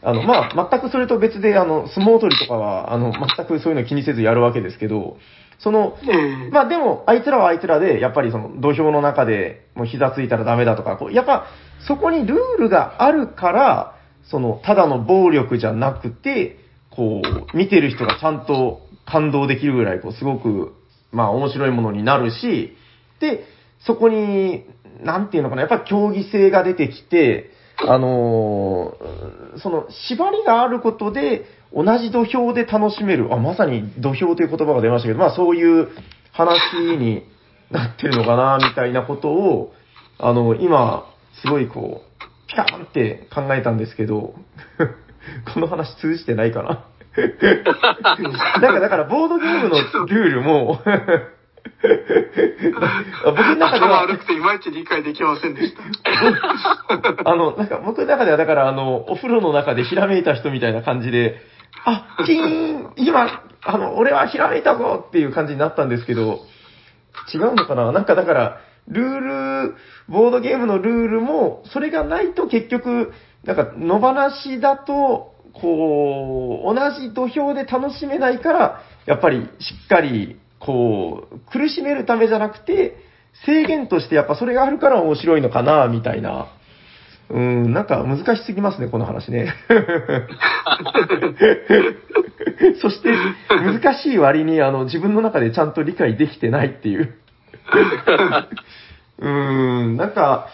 あの、まあ、全くそれと別で、あの、相撲取りとかは、あの、全くそういうの気にせずやるわけですけど、その、ええまあでも、あいつらはあいつらで、やっぱりその土俵の中でもう膝ついたらダメだとか、こうやっぱそこにルールがあるから、その、ただの暴力じゃなくて、こう、見てる人がちゃんと感動できるぐらい、こう、すごく、まあ面白いものになるし、で、そこに、なんていうのかな、やっぱり競技性が出てきて、あのーその縛りがあることで、同じ土俵で楽しめる、あ、まさに土俵という言葉が出ましたけど、まあそういう話になってるのかな、みたいなことを、あの、今、すごいこう、ピカーンって考えたんですけど、*laughs* この話通じてないかな。*laughs* なんかだからボードゲームのルールも、僕の中で頭は、悪くていまいち理解できませんでした。*laughs* あの、なんか僕の中では、だからあの、お風呂の中でひらめいた人みたいな感じで、あ、キーン今、あの、俺はひらめいたぞっていう感じになったんですけど、違うのかな？なんかだから、ルール、ボードゲームのルールも、それがないと結局、なんか野放しだと、こう、同じ土俵で楽しめないから、やっぱりしっかり、こう、苦しめるためじゃなくて、制限としてやっぱそれがあるから面白いのかな、みたいな。うん、なんか難しすぎますね、この話ね。*laughs* そして、難しい割に、あの、自分の中でちゃんと理解できてないっていう。*laughs* うん、なんか、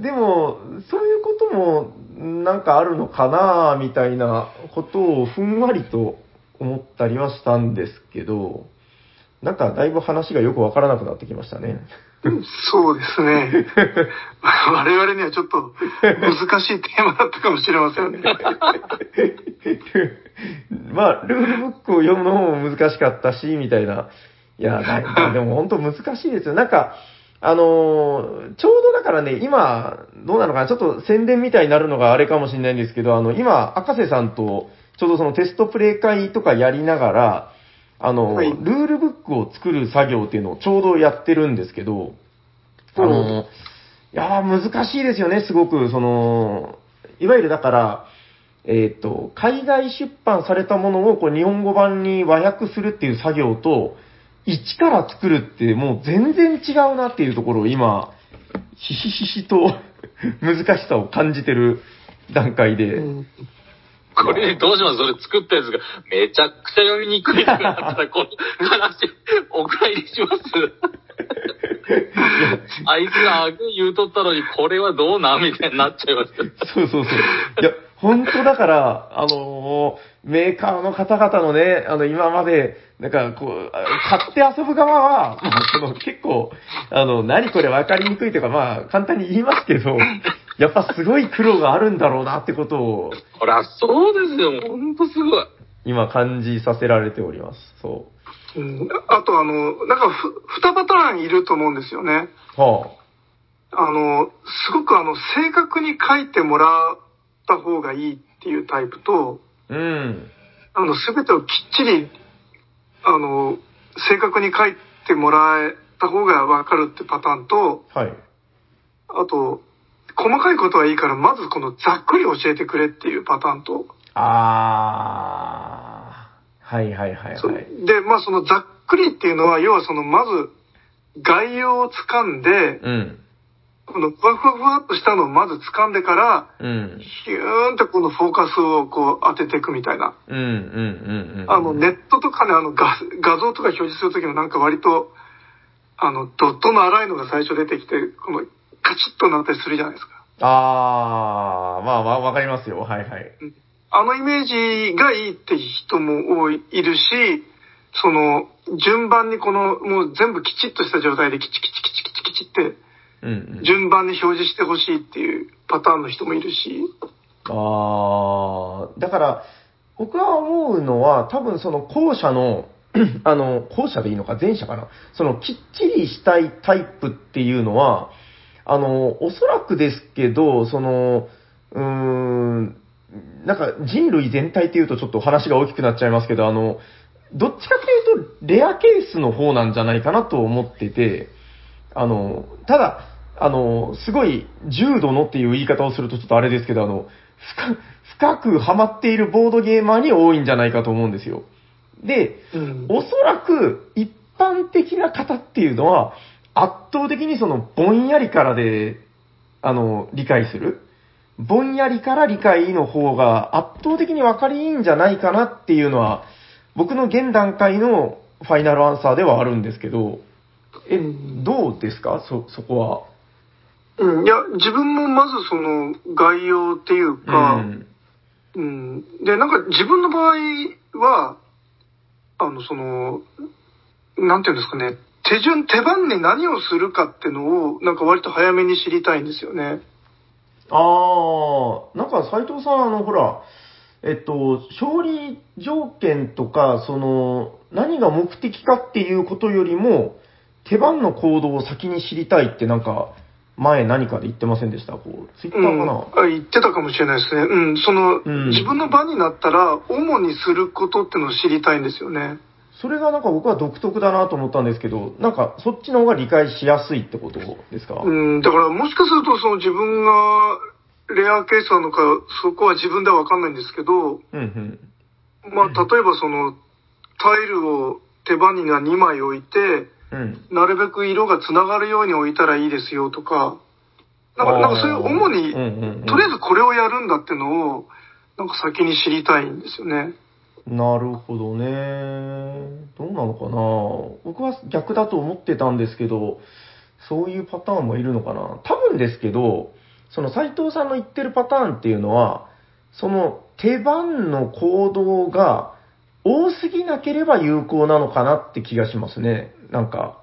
でも、そういうことも、なんかあるのかなみたいなことをふんわりと思ったりはしたんですけど、なんかだいぶ話がよくわからなくなってきましたね。そうですね。*laughs* 我々にはちょっと難しいテーマだったかもしれませんね。*laughs* まあ、ルールブックを読むのも難しかったし、みたいな。いや、なでも本当難しいですよ。なんか、あのーちょうどだからね、今、どうなのかな、ちょっと宣伝みたいになるのがあれかもしれないんですけど、あの、今、赤瀬さんと、ちょうどそのテストプレイ会とかやりながら、あの、はい。ルールブックを作る作業っていうのをちょうどやってるんですけど、あの、いやー難しいですよね、すごく、その、いわゆるだから、えっ、と、海外出版されたものをこう日本語版に和訳するっていう作業と、一から作るってもう全然違うなっていうところを今、ひしひしと *laughs* 難しさを感じてる段階で、うんこれでどうします？それ作ったやつがめちゃくちゃ読みにくいとかなったら、*laughs* この話、お蔵入りします。あいつが悪言うとったのに、これはどうなん？みたいになっちゃいました。そうそうそう。いや、本当だから、あのーメーカーの方々のね、あの、今まで、なんか、こう、買って遊ぶ側は、まあ、その、結構、あの、何これ分かりにくいというか、まあ、簡単に言いますけど、やっぱすごい苦労があるんだろうなってことを、ほら、そうですよ。ほんとすごい。今感じさせられております。そうんあとあの、なんかふ、二パターンいると思うんですよね。う。はあの、すごくあの、正確に書いてもらった方がいいっていうタイプと、あ。うん。あの、すべてをきっちり、あの、正確に書いてもらえた方がわかるってパターンと、はい。あと、細かいことはいいから、まずこのざっくり教えてくれっていうパターンと、あー。はいはいはいはい。で、まあそのざっくりっていうのは、要はその、まず、概要をつかんで、うん。このふわふわふわっとしたのをまず掴んでから、うん。ヒューンとこのフォーカスをこう当てていくみたいな。うんうんうんうん。あの、ネットとかね、あの画、画像とか表示するときもなんか割と、あの、ドットの粗いのが最初出てきて、この、カチッとなったりするじゃないですか。あー、まあまあわかりますよ。はいはい。あのイメージがいいって人も多い、いるし、その、順番にこの、もう全部きちっとした状態でキチキチキチキチキチって、うんうん。順番に表示してほしいっていうパターンの人もいるし、あー、だから、僕は思うのは、多分その後者の、*clears throat* あの、後者でいいのか、前者かな。その、きっちりしたいタイプっていうのは、あの、おそらくですけど、その、うーん、なんか人類全体っていうとちょっと話が大きくなっちゃいますけど、あの、どっちかというと、レアケースの方なんじゃないかなと思ってて、あの、ただ、あの、すごい重度のっていう言い方をするとちょっとあれですけど、あの、深深くハマっているボードゲーマーに多いんじゃないかと思うんですよ。で、うんおそらく一般的な方っていうのは、圧倒的にそのぼんやりからで、あの、理解する。ぼんやりから理解の方が圧倒的に分かりいいんじゃないかなっていうのは、僕の現段階のファイナルアンサーではあるんですけど、え、どうですか？そ、そこは。うん、いや、自分もまずその概要っていうか、うん。うん。で、なんか自分の場合は、あの、その、なんていうんですかね、手順、手番に何をするかってのを、なんか割と早めに知りたいんですよね。ああ、なんか斉藤さん、あの、ほら、えっと、勝利条件とか、その、何が目的かっていうことよりも、手番の行動を先に知りたいってなんか、前何かで言ってませんでした？こう、ツイッターうん、かな、あ言ってたかもしれないですね。うん、その、うん自分の番になったら、主にすることってのを知りたいんですよね。それがなんか僕は独特だなと思ったんですけど、なんかそっちの方が理解しやすいってことですか、うん、だからもしかすると、その自分がレアケースなのか、そこは自分ではわかんないんですけど、うんうん。まあ、例えばその、タイルを手番には2枚置いて、うん。なるべく色がつながるように置いたらいいですよとか、なんか、なんかそういう主に、とりあえずこれをやるんだってのを、なんか先に知りたいんですよね。なるほどね。どうなのかな僕は逆だと思ってたんですけど、そういうパターンもいるのかな多分ですけど、その斎藤さんの言ってるパターンっていうのは、その手番の行動が多すぎなければ有効なのかなって気がしますね。なんか、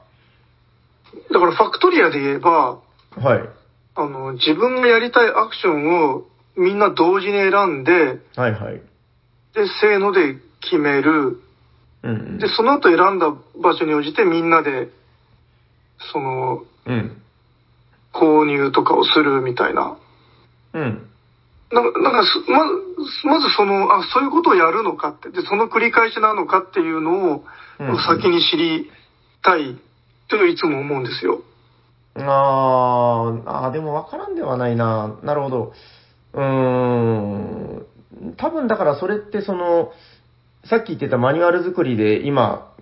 だからファクトリアで言えば、はい。あの、自分がやりたいアクションをみんな同時に選んで、はいはい。で、せーので決める。うんうん。で、その後選んだ場所に応じてみんなで、その、うん。購入とかをするみたいな。うん。なんか、なんかすまず、まずその、あ、そういうことをやるのかって、で、その繰り返しなのかっていうのを、うん先に知りたいというのいつも思うんですよ。ああ、でも分からんではないな。なるほど。うーん。多分だからそれってその、さっき言ってたマニュアル作りで今、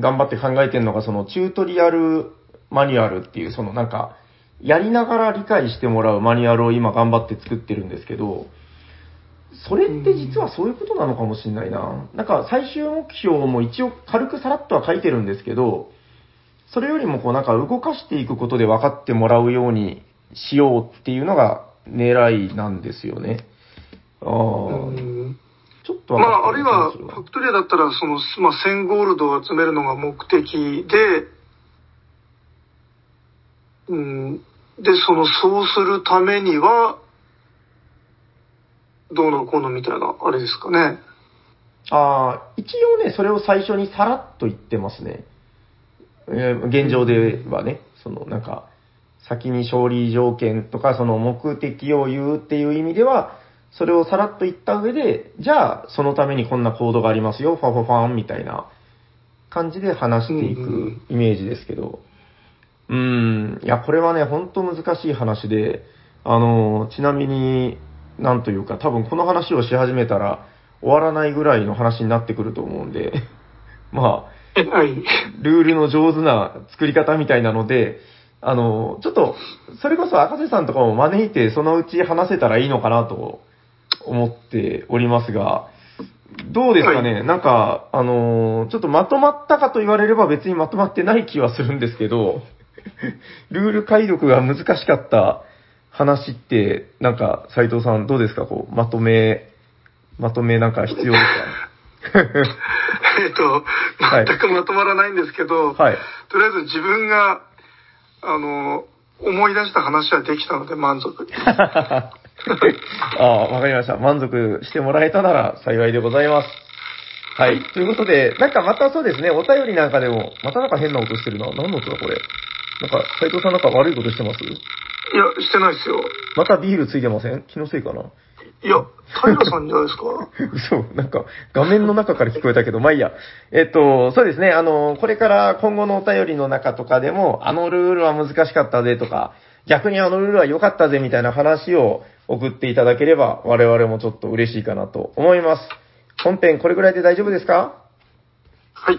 頑張って考えてるのがそのチュートリアルマニュアルっていう、そのなんか、やりながら理解してもらうマニュアルを今頑張って作ってるんですけど、それって実はそういうことなのかもしれないな。なんか最終目標も一応軽くさらっとは書いてるんですけど、それよりもこうなんか動かしていくことで分かってもらうようにしようっていうのが狙いなんですよね。ああ、ちょっとまあ、あるいは、ファクトリアだったら、その、まあ、1000ゴールドを集めるのが目的で、うん、で、その、そうするためには、どうのこうのみたいな、あれですかね。ああ、一応ね、それを最初にさらっと言ってますね。えー現状ではね、そのなんか、先に勝利条件とか、その目的を言うっていう意味では、それをさらっと言った上で、じゃあ、そのためにこんなコードがありますよ、ファファファンみたいな感じで話していくイメージですけど。うーん、いや、これはね、本当難しい話で、あの、ちなみに、なんというか、多分この話をし始めたら、終わらないぐらいの話になってくると思うんで、*laughs* まあ、はい。ルールの上手な作り方みたいなので、あの、ちょっと、それこそ赤瀬さんとかも招いて、そのうち話せたらいいのかなと思っておりますが、どうですかね、なんか、あの、ちょっとまとまったかと言われれば別にまとまってない気はするんですけど、*laughs* ルール解読が難しかった話って、なんか、斉藤さんどうですか？こう、まとめ、まとめなんか必要です *laughs* えっと、はい全くまとまらないんですけど、かはい。とりあえず自分が、あの、思い出した話はできたので満足。*laughs* ああ、わかりました。満足してもらえたなら幸いでございます。はい。ということで、なんかまたそうですね、お便りなんかでも、またなんか変な音してるな。何の音だこれ？なんか、斉藤さんなんか悪いことしてます？いや、してないですよ。またビールついてません？気のせいかな？いや、平さんじゃないですか？*laughs* 嘘、なんか、画面の中から聞こえたけど、まあいいや。えっと、そうですね、あの、これから今後のお便りの中とかでも、あのルールは難しかったぜとか、逆にあのルールは良かったぜみたいな話を送っていただければ、我々もちょっと嬉しいかなと思います。本編これぐらいで大丈夫ですか？はい。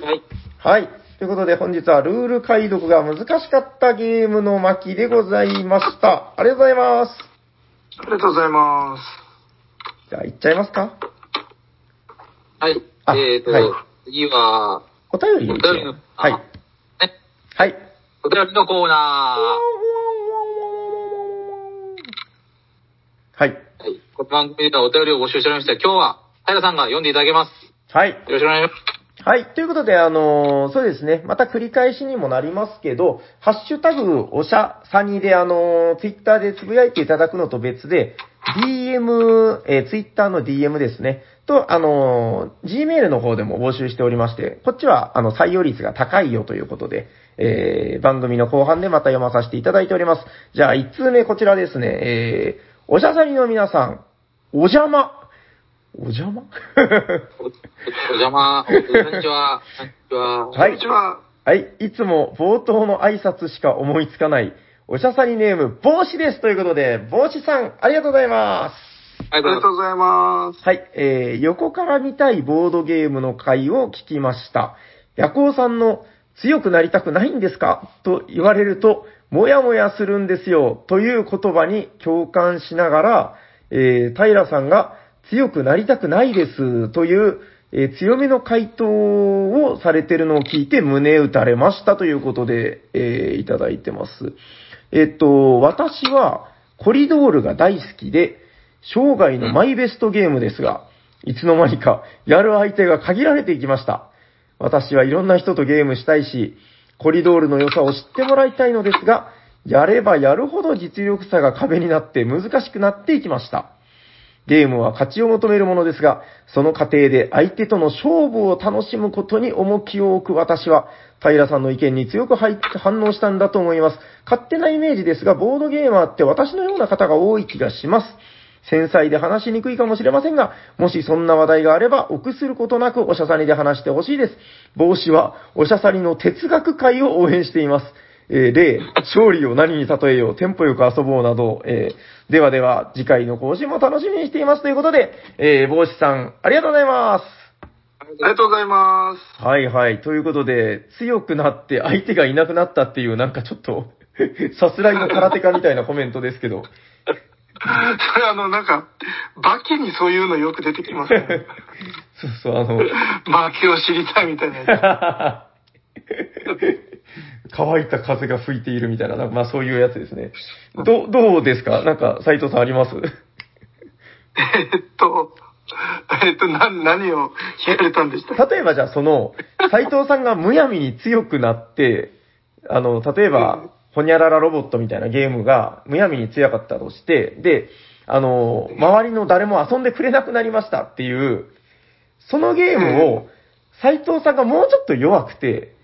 はい。はい。ということで本日はルール解読が難しかったゲームの巻でございました。ありがとうございます。ありがとうございます。じゃあ行っちゃいますか？はい。あえっ、と、はい次は、お便りお便りの、はい。はい。お便りのコーナはい。ー。はい。この番組ではお便りを募集しておりまして、今日は、平さんが読んでいただけます。はい。よろしくお願いします。はい。ということで、あのーそうですね。また繰り返しにもなりますけど、ハッシュタグ、おしゃさにで、あのツイッターでつぶやいていただくのと別で、DM、えー、ツイッターの DM ですね。と、あのー Gmail の方でも募集しておりまして、こっちは、あの、採用率が高いよということで、えー、番組の後半でまた読まさせていただいております。じゃあ、1通目こちらですね。えー、おしゃさりの皆さん、お邪魔。お邪魔？おお邪魔、おこんにちは。こんにちは。はいい。いつも冒頭の挨拶しか思いつかない、おしゃさりネーム、帽子です。ということで、帽子さん、ありがとうございます。ありがとうございます。はい。えー、横から見たいボードゲームの回を聞きました。ヤコウさんの強くなりたくないんですか？と言われると、もやもやするんですよ。という言葉に共感しながら、えー、平さんが強くなりたくないです。という、ええー強めの回答をされてるのを聞いて胸打たれましたということで、えーいただいてます。えっと、私はコリドールが大好きで、生涯のマイベストゲームですが、いつの間にかやる相手が限られていきました。私はいろんな人とゲームしたいし、コリドールの良さを知ってもらいたいのですが、やればやるほど実力差が壁になって難しくなっていきました。ゲームは勝ちを求めるものですが、その過程で相手との勝負を楽しむことに重きを置く私は、平さんの意見に強く反応したんだと思います。勝手なイメージですが、ボードゲーマーって私のような方が多い気がします。繊細で話しにくいかもしれませんが、もしそんな話題があれば、臆することなくおしゃさりで話してほしいです。帽子は、おしゃさりの哲学会を応援しています。えー例、勝利を何に例えよう、テンポよく遊ぼうなど、えーではでは、次回の更新も楽しみにしていますということで、えー、帽子さん、ありがとうございます。ありがとうございます。はいはい。ということで、強くなって相手がいなくなったっていう、なんかちょっと、*laughs* さすらいの空手家みたいなコメントですけど。それあの、なんか、バキにそういうのよく出てきますね。*laughs* そうそう、あの、*laughs* 負けを知りたいみたいなや乾いた風が吹いているみたいな、なんかまあそういうやつですね。ど、どうですか？なんか、斉藤さんあります？つ。えっと、えっと、な、何を聞かれたんでした？例えばじゃあその、斉藤さんがむやみに強くなって、あの、例えばうん、ほにゃららロボットみたいなゲームがむやみに強かったとして、で、あの、周りの誰も遊んでくれなくなりましたっていう、そのゲームを、斉藤さんがもうちょっと弱くて、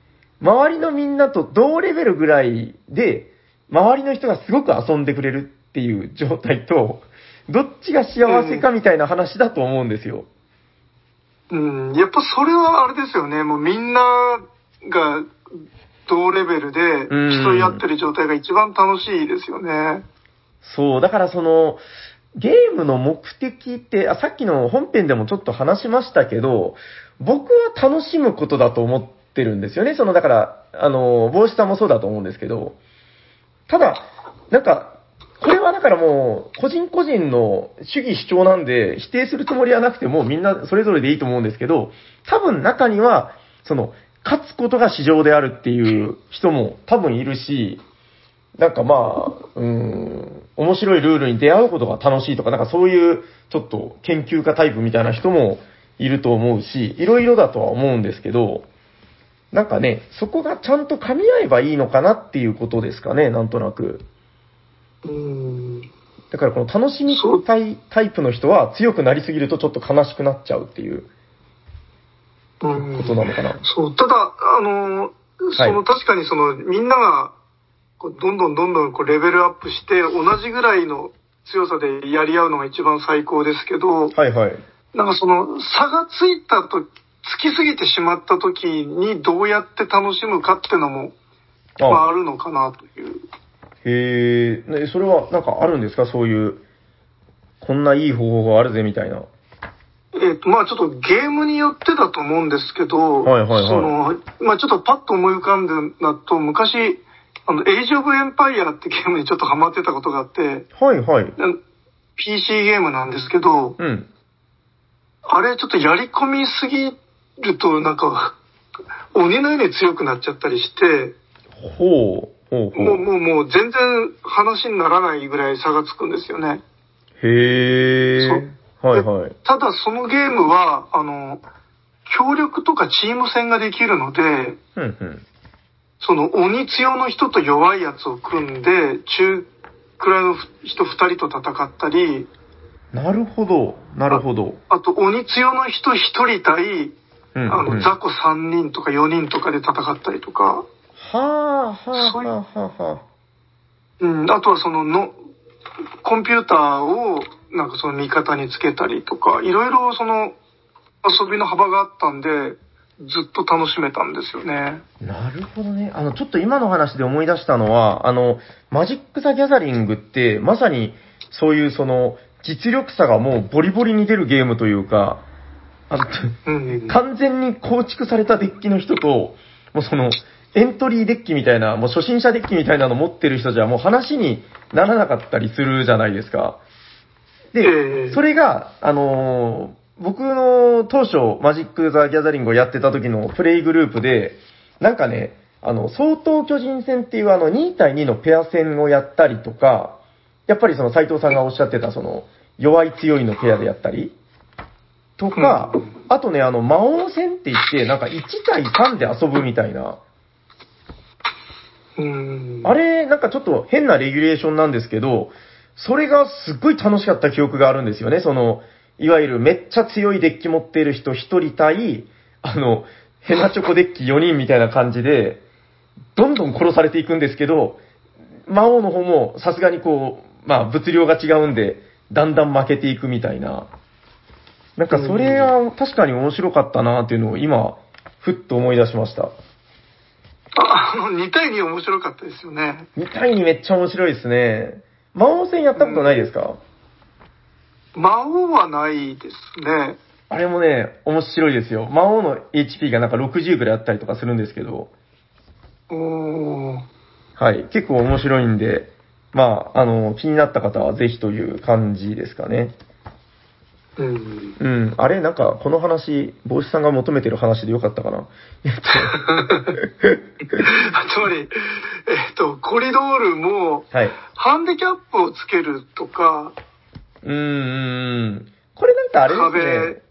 周りのみんなと同レベルぐらいで、周りの人がすごく遊んでくれるっていう状態と、どっちが幸せかみたいな話だと思うんですよ。うん、やっぱそれはあれですよね。もうみんなが同レベルでうん競い合ってる状態が一番楽しいですよね。そう、だからその、ゲームの目的ってあ、さっきの本編でもちょっと話しましたけど、僕は楽しむことだと思ってるんですよね。その、だから、あの、帽子さんもそうだと思うんですけど、ただ、なんか、これはだからもう、個人個人の主義主張なんで、否定するつもりはなくても、みんなそれぞれでいいと思うんですけど、多分中には、その、勝つことが市場であるっていう人も多分いるし、なんかまあ、うん、面白いルールに出会うことが楽しいとか、なんかそういう、ちょっと研究家タイプみたいな人もいると思うし、いろいろだとは思うんですけど、なんかね、そこがちゃんと噛み合えばいいのかなっていうことですかね、なんとなく。うん。だからこの楽しみたいタイプの人は強くなりすぎるとちょっと悲しくなっちゃうっていううんことなのかな。そう、ただ、あの、その確かにそのみんながどんどんどんどんこうレベルアップして同じぐらいの強さでやり合うのが一番最高ですけど、はいはい。なんかその差がついたと、つきすぎてしまった時にどうやって楽しむかっていうのも、まあああるのかなという。へえ、ねそれはなんかあるんですか？そういう、こんないい方法があるぜみたいな。えっ、と、まあちょっとゲームによってだと思うんですけど、はいはいはいその、まあちょっとパッと思い浮かんでるなと、昔、あの、エイジオブエンパイアってゲームにちょっとハマってたことがあって、はいはい。PC ゲームなんですけど、うん。あれちょっとやり込みすぎるとなんか、鬼のように強くなっちゃったりして、ほう、ほうほもう、う。もう、もう全然話にならないぐらい差がつくんですよね。へえ。はいはい。ただそのゲームは、あの、協力とかチーム戦ができるので、うんうん。その鬼強の人と弱いやつを組んで、中くらいの人二人と戦ったり、なるほど、なるほど。あと鬼強の人一人対、うん、あの、うん。雑魚三人とか四人とかで戦ったりとか、はあ、はあ、はあ、はあ、はあ。うん、あとはそのの、コンピューターをなんかその味方につけたりとか、いろいろその遊びの幅があったんで、ずっと楽しめたんですよね。なるほどね。あの、ちょっと今の話で思い出したのは、あの、マジック・ザ・ギャザリングって、まさに、そういうその、実力差がもうボリボリに出るゲームというか、あの、うん。完全に構築されたデッキの人と、もうその、エントリーデッキみたいな、もう初心者デッキみたいなの持ってる人じゃ、もう話にならなかったりするじゃないですか。で、ええそれが、あのー僕の当初、マジック・ザ・ギャザリングをやってた時のプレイグループで、なんかね、あの、相当巨人戦っていうあの2対2のペア戦をやったりとか、やっぱりその斉藤さんがおっしゃってたその、弱い強いのペアでやったり、とか、あとね、あの、魔王戦って言って、なんか1対3で遊ぶみたいな、うん。あれ、なんかちょっと変なレギュレーションなんですけど、それがすっごい楽しかった記憶があるんですよね。その、いわゆるめっちゃ強いデッキ持っている人1人対、あの、ヘナチョコデッキ4人みたいな感じで、どんどん殺されていくんですけど、魔王の方もさすがにこう、まあ物量が違うんで、だんだん負けていくみたいな。なんかそれは確かに面白かったなっていうのを今、ふっと思い出しました。あ、あの、2対2面白かったですよね。みたいにめっちゃ面白いですね。魔王戦やったことないですか、魔王はないですね。あれもね、面白いですよ。魔王の HP がなんか60ぐらいあったりとかするんですけど、おー。はい、結構面白いんで、まあ、あの、気になった方はぜひという感じですかね。うん。うん、あれなんか、この話、帽子さんが求めてる話でよかったかな？えっと *laughs* つまり、えっと、コリドールも、はい。ハンディキャップをつけるとか、うーん、これなんかあれですね。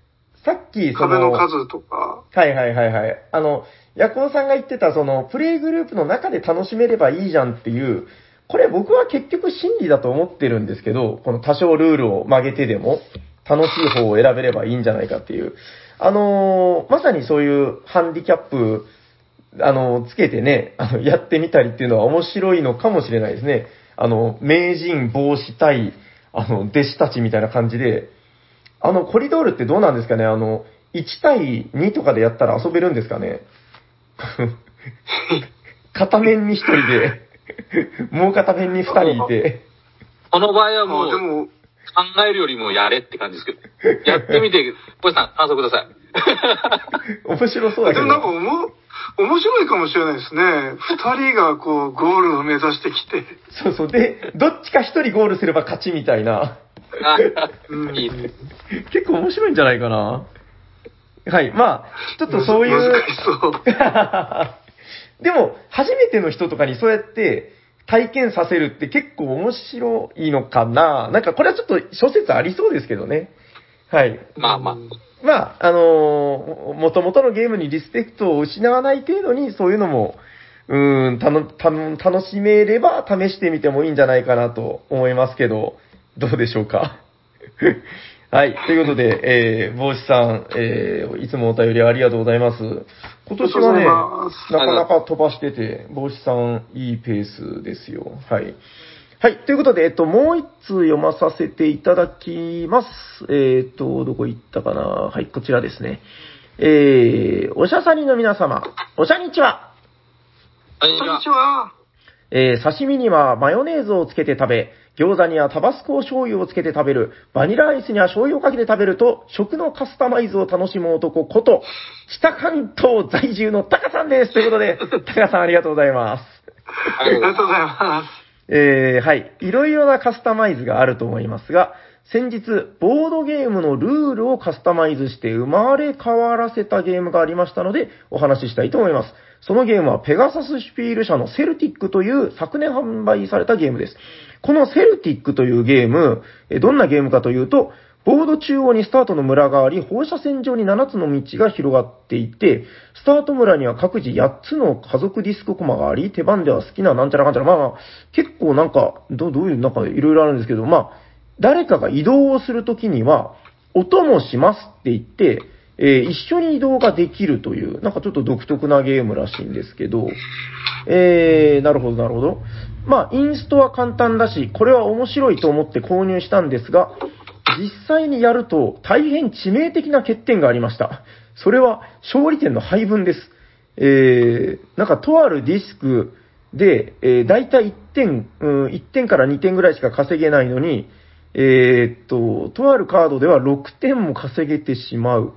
さっき、その、壁の数とか、はいはいはいはい。あの、ヤコウさんが言ってた、その、プレイグループの中で楽しめればいいじゃんっていう、これ僕は結局真理だと思ってるんですけど、この多少ルールを曲げてでも、楽しい方を選べればいいんじゃないかっていう。あのーまさにそういうハンディキャップ、あのつけてね、あの、やってみたりっていうのは面白いのかもしれないですね。あの、名人防止対、あの、弟子たちみたいな感じで、あの、コリドールってどうなんですかね？あの、1対2とかでやったら遊べるんですかね？*laughs* 片面に1人で、もう片面に2人いて、この場合はもう、あでも、考えるよりもやれって感じですけど。やってみて、小石さん、感想ください。*laughs* 面白そうだけどでも。なんかおも、面白いかもしれないですね。二人がこう、ゴールを目指してきて。そうそう。で、どっちか1人ゴールすれば勝ちみたいな。結構面白いんじゃないかな。はい。まあ、ちょっとそういう。難しそう。*laughs* でも、初めての人とかにそうやって体験させるって結構面白いのかななんかこれはちょっと諸説ありそうですけどね。はい。まあまあ。まあ、あのー、元々のゲームにリスペクトを失わない程度にそういうのも、うーん、たの、たの、楽しめれば試してみてもいいんじゃないかなと思いますけど、どうでしょうか？はい。ということで、えー、帽子さん、えー、いつもお便りありがとうございます。今年はね、なかなか飛ばしてて、帽子さん、いいペースですよ。はい。はい。ということで、えっと、もう一通読まさせていただきます。えっと、どこ行ったかなはい、こちらですね。えー、おしゃさにの皆様、おしゃにちは。こんにちはこんにち。は。えー刺身にはマヨネーズをつけて食べ、餃子にはタバスコ醤油をつけて食べる、バニラアイスには醤油をかけて食べると、食のカスタマイズを楽しむ男こと、北関東在住のタカさんです。ということで、タカさんありがとうございます。ありがとうございます。えーはい。いろいろなカスタマイズがあると思いますが、先日、ボードゲームのルールをカスタマイズして生まれ変わらせたゲームがありましたので、お話ししたいと思います。そのゲームはペガサスシュピール社のセルティックという昨年販売されたゲームです。このセルティックというゲーム、どんなゲームかというと、ボード中央にスタートの村があり、放射線上に7つの道が広がっていて、スタート村には各自8つの家族ディスクコマがあり、手番では好きななんちゃらかんちゃら、まあまあ、結構なんか、どどういう、なんかいろいろあるんですけど、まあ、誰かが移動をするときには、音もしますって言って、えー一緒に移動ができるという、なんかちょっと独特なゲームらしいんですけど、えー、なるほど、なるほど。まあ、インストは簡単だし、これは面白いと思って購入したんですが、実際にやると大変致命的な欠点がありました。それは勝利点の配分です。えー、なんかとあるディスクで、えー、大体1点、うん、1点から2点ぐらいしか稼げないのに、えーっと、とあるカードでは6点も稼げてしまう。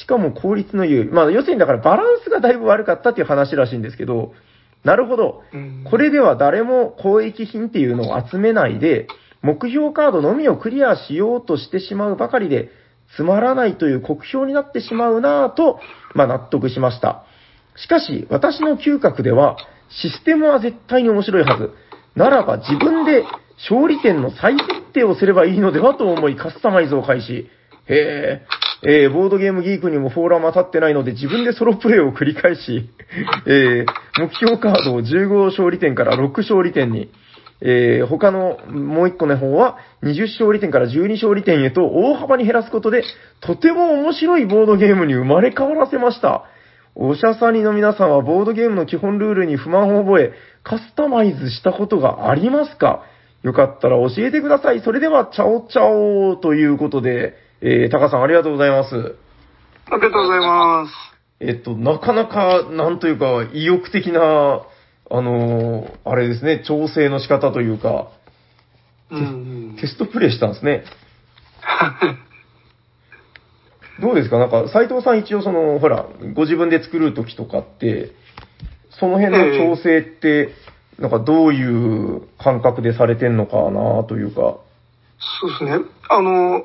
しかも効率の良い。まあ、要するにだからバランスがだいぶ悪かったっていう話らしいんですけど、なるほど。うんこれでは誰も交易品っていうのを集めないで、目標カードのみをクリアしようとしてしまうばかりで、つまらないという酷評になってしまうなぁと、まあ納得しました。しかし、私の嗅覚では、システムは絶対に面白いはず。ならば自分で勝利点の再設定をすればいいのではと思いカスタマイズを開始。へえ、えーボードゲームギークにもフォーラム当たってないので自分でソロプレイを繰り返し、*laughs* えー目標カードを15勝利点から6勝利点に、えー他のもう一個の方は20勝利点から12勝利点へと大幅に減らすことで、とても面白いボードゲームに生まれ変わらせました。おしゃさにの皆さんはボードゲームの基本ルールに不満を覚え、カスタマイズしたことがありますか？よかったら教えてください。それでは、チャオチャオということで、えー、タカさんありがとうございます。ありがとうございます。えっと、なかなか、なんというか、意欲的な、あのーあれですね、調整の仕方というか、うんうん。テストプレイしたんですね。*laughs* どうですか？なんか、斉藤さん一応その、ほら、ご自分で作るときとかって、その辺の調整って、なんかどういう感覚でされてんのかなというか。そうですね。あの、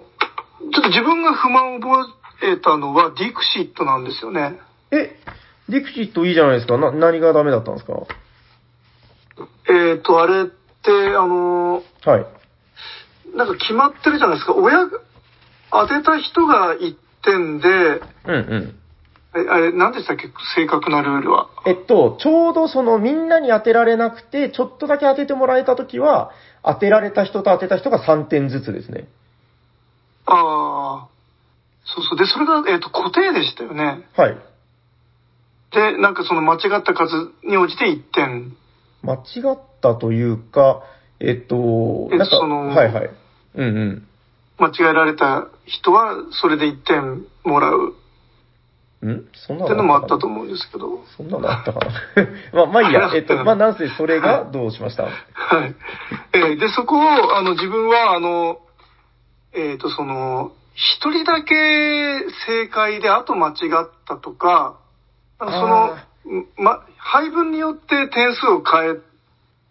ちょっと自分が不満を覚えたのはディクシットなんですよね。え、ディクシットいいじゃないですかな、何がダメだったんですか？えっ、と、あれって、あの、はい。なんか決まってるじゃないですか。親が、当てた人が1点で、うんうん。えあれ、何でしたっけ？正確なルールは。えっと、ちょうどそのみんなに当てられなくて、ちょっとだけ当ててもらえたときは、当てられた人と当てた人が3点ずつですね。ああ、そうそう。で、それが、えっ、と、固定でしたよね。はい。で、なんかその間違った数に応じて1点。間違ったというか、えっと、えなんか、そのはいはい。うんうん。間違えられた人は、それで1点もらうん？そんなっていうのもあったと思う。思うんですけど。そんなのあったかな？*laughs* まあ、まあいいや。えっと、まあ、なんせそれがどうしました？はい。えーで、そこを、あの、自分は、あの、えっ、と、その、一人だけ正解で、あと間違ったとか、あのそのあ、ま、配分によって点数を変え、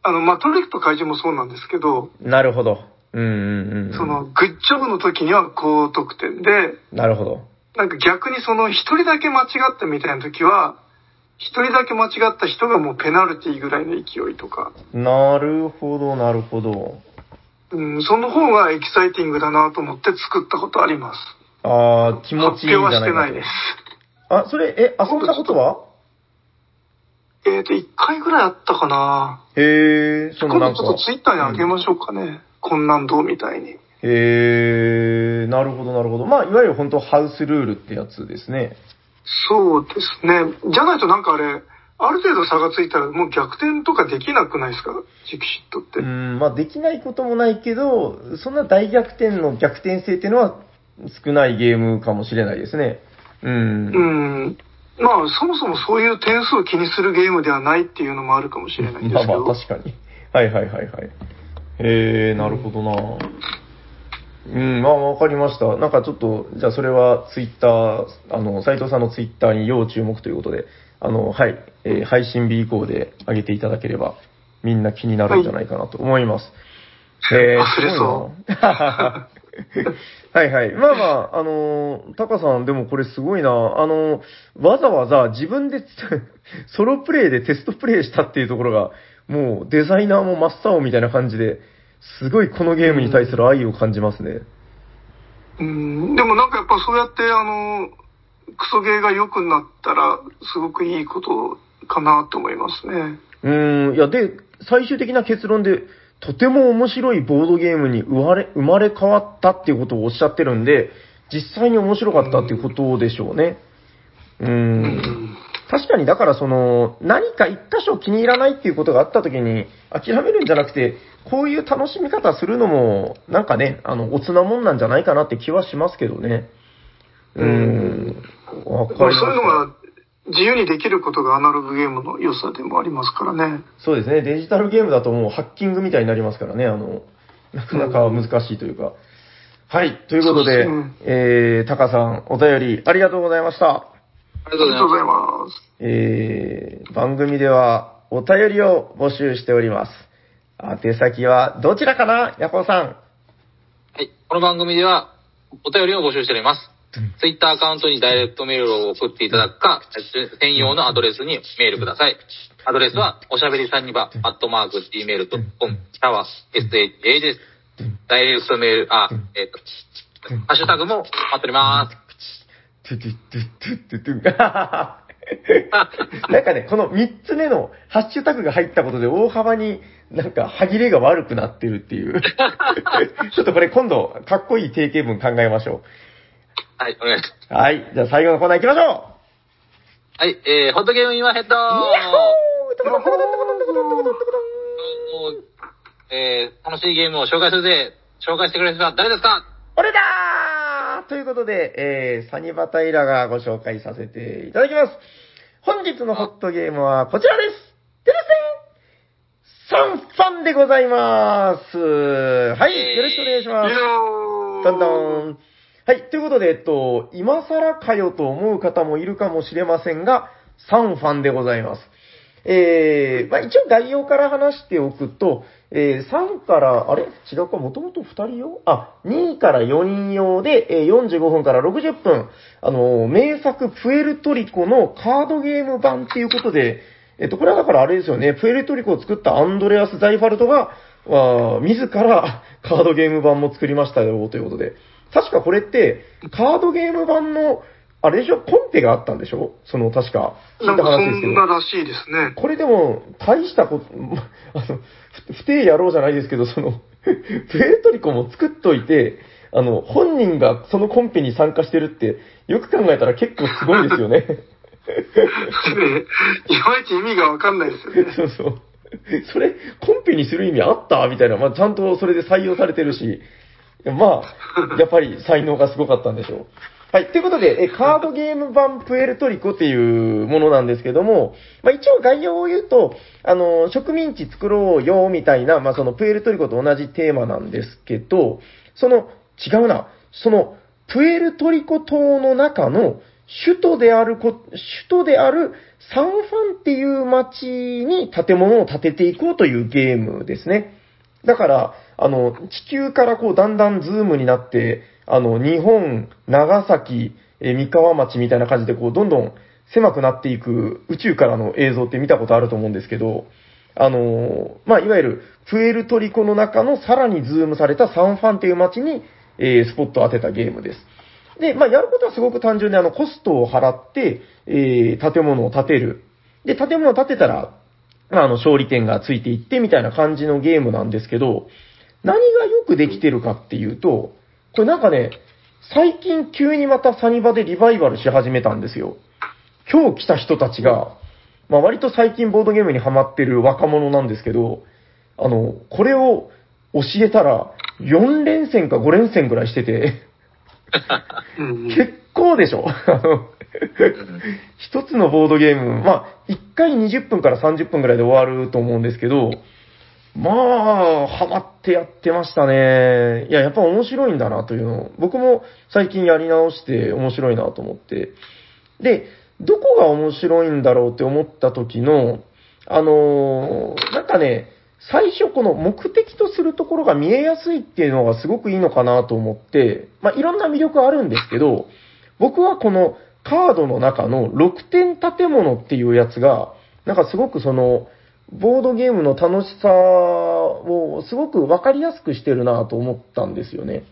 あの、まあ、トリックと怪獣もそうなんですけど、なるほど。うんうんうん。その、グッジョブの時には高得点で、なるほど。なんか逆にその、一人だけ間違ったみたいな時は、一人だけ間違った人がもうペナルティぐらいの勢いとか、なるほど、なるほど。うん、その方がエキサイティングだなと思って作ったことあります。ああ、気持ちいい発表はゃないかとしてないです。あ、それ、え、遊んだことは？えっ、と、一回ぐらいあったかな。へえ、そのなんか今度ちょっと。ツイッターにあげましょうかね。こんなんどうみたいに。へえ、なるほど、なるほど。まあ、いわゆる本当ハウスルールってやつですね。そうですね。じゃないとなんかあれ、ある程度差がついたらもう逆転とかできなくないですか？ジクシットって。うん、まあ、できないこともないけど、そんな大逆転の逆転性っていうのは少ないゲームかもしれないですね。うん。うん。まあ、そもそもそういう点数を気にするゲームではないっていうのもあるかもしれないんですまあけど。まあ、確かに。はいはいはいはい。へえ、なるほどなうん、まあわかりました。なんかちょっと、じゃあそれはツイッター、あの、斉藤さんのツイッターに要注目ということで、あの、はい、えー配信日以降で上げていただければ、みんな気になるんじゃないかなと思います。へえ、忘れそう *laughs* はいはい。まあまあ、あのータカさんでもこれすごいな。あのーわざわざ自分で *laughs* ソロプレイでテストプレイしたっていうところが、もうデザイナーも真っ青みたいな感じで、すごいこのゲームに対する愛を感じますね。うん。でもなんかやっぱそうやって、あの、クソゲーが良くなったら、すごくいいことかなと思いますね。うーん、いや、で、最終的な結論で、とても面白いボードゲームに生まれ、生まれ変わったっていうことをおっしゃってるんで、実際に面白かったっていうことでしょうね。うんん。確かに、だからその、何か一箇所気に入らないっていうことがあった時に、諦めるんじゃなくて、こういう楽しみ方するのも、なんかね、あの、おつなもんなんじゃないかなって気はしますけどね。うーん。わ。そういうのが自由にできることがアナログゲームの良さでもありますからね。そうですね。デジタルゲームだともうハッキングみたいになりますからね。あの、なかなか難しいというか。はい。ということで、ですねえー、タカさん、お便りありがとうございました。ありがとうございまます。えー、番組ではお便りを募集しております。宛先はどちらかな？ヤコウさん。す。はい。この番組では、お便りを募集しております。ツイッターアカウントにダイレクトメールを送っていただくか、専用のアドレスにメールください。アドレスは、おしゃべりサニバ、アットマーク、gmail.com、シャは、SHA です。ダイレクトメール、あ、えっ、と、ハッシュタグも待っております。トゥトゥトゥトゥトゥトゥなんかね、この3つ目のハッシュタグが入ったことで大幅になんか歯切れが悪くなってるっていう。*laughs* ちょっとこれ今度、かっこいい定型文考えましょはい、お願いします。う。はい。じゃあ最後のコーナー行きましょはい、えー、ホットゲーム今ヘッドえー、楽しいゲームを紹介するぜ。紹介してくれる人は誰ですか俺だーということで、えー、サニバタイラがご紹介させていただきます。本日のホットゲームはこちらです。てらっせんサンファンでございます。はい、よろしくお願いします。どんどん。はい。ということで、えっと、今更かよと思う方もいるかもしれませんが、3ファンでございます。えー、まあ一応概要から話しておくと、えー、3から、あれ？違うか、もともと2人用？あ、2位から4人用で、えー45分から60分、あのー名作プエルトリコのカードゲーム版っていうことで、えっと、これはだからあれですよね、プエルトリコを作ったアンドレアス・ザイファルトが、あ自らカードゲーム版も作りましたよ、ということで。確かこれって、カードゲーム版の、あれでしょ？コンペがあったんでしょ？その、確か。聞いんかそ話ですけど。んならしいですね。これでも、大したこと、*laughs* あの、ふ不定やろうじゃないですけど、その、*laughs* プエルトリコも作っといて、あの、本人がそのコンペに参加してるって、よく考えたら結構すごいですよね。で、いまいち意味がわかんないですよね。*laughs* そうそう。それ、コンペにする意味あった？みたいな、まあ、ちゃんとそれで採用されてるし、まあ、やっぱり才能がすごかったんでしょう。はい。ということで、えカードゲーム版プエルトリコっていうものなんですけども、まあ一応概要を言うと、あの、植民地作ろうよ、みたいな、まあそのプエルトリコと同じテーマなんですけど、その、違うな、その、プエルトリコ島の中の首都であるこ、首都であるサンファンっていう町に建物を建てていこうというゲームですね。だから、あの、地球からこう、だんだんズームになって、あの、日本、長崎、え三河町みたいな感じで、こう、どんどん狭くなっていく宇宙からの映像って見たことあると思うんですけど、あのまあ、いわゆる、プエルトリコの中のさらにズームされたサンファンっていう街に、えースポットを当てたゲームです。で、まあ、やることはすごく単純で、あの、コストを払って、えー建物を建てる。で、建物を建てたら、まあ、あの、勝利点がついていってみたいな感じのゲームなんですけど、何がよくできてるかっていうと、これなんかね、最近急にまたサニバでリバイバルし始めたんですよ。今日来た人たちが、まあ割と最近ボードゲームにハマってる若者なんですけど、あの、これを教えたら、4連戦か5連戦ぐらいしてて、結構でしょ。一つのボードゲーム、まあ、1回20分から30分ぐらいで終わると思うんですけど、まあ、ハマってやってましたね。いや、やっぱ面白いんだなというのを、僕も最近やり直して面白いなと思って。で、どこが面白いんだろうって思った時の、あのーなんかね、最初この目的とするところが見えやすいっていうのがすごくいいのかなと思って、まあ、いろんな魅力あるんですけど、僕はこのカードの中の6点建物っていうやつが、なんかすごくその、ボードゲームの楽しさをすごくわかりやすくしてるなと思ったんですよね。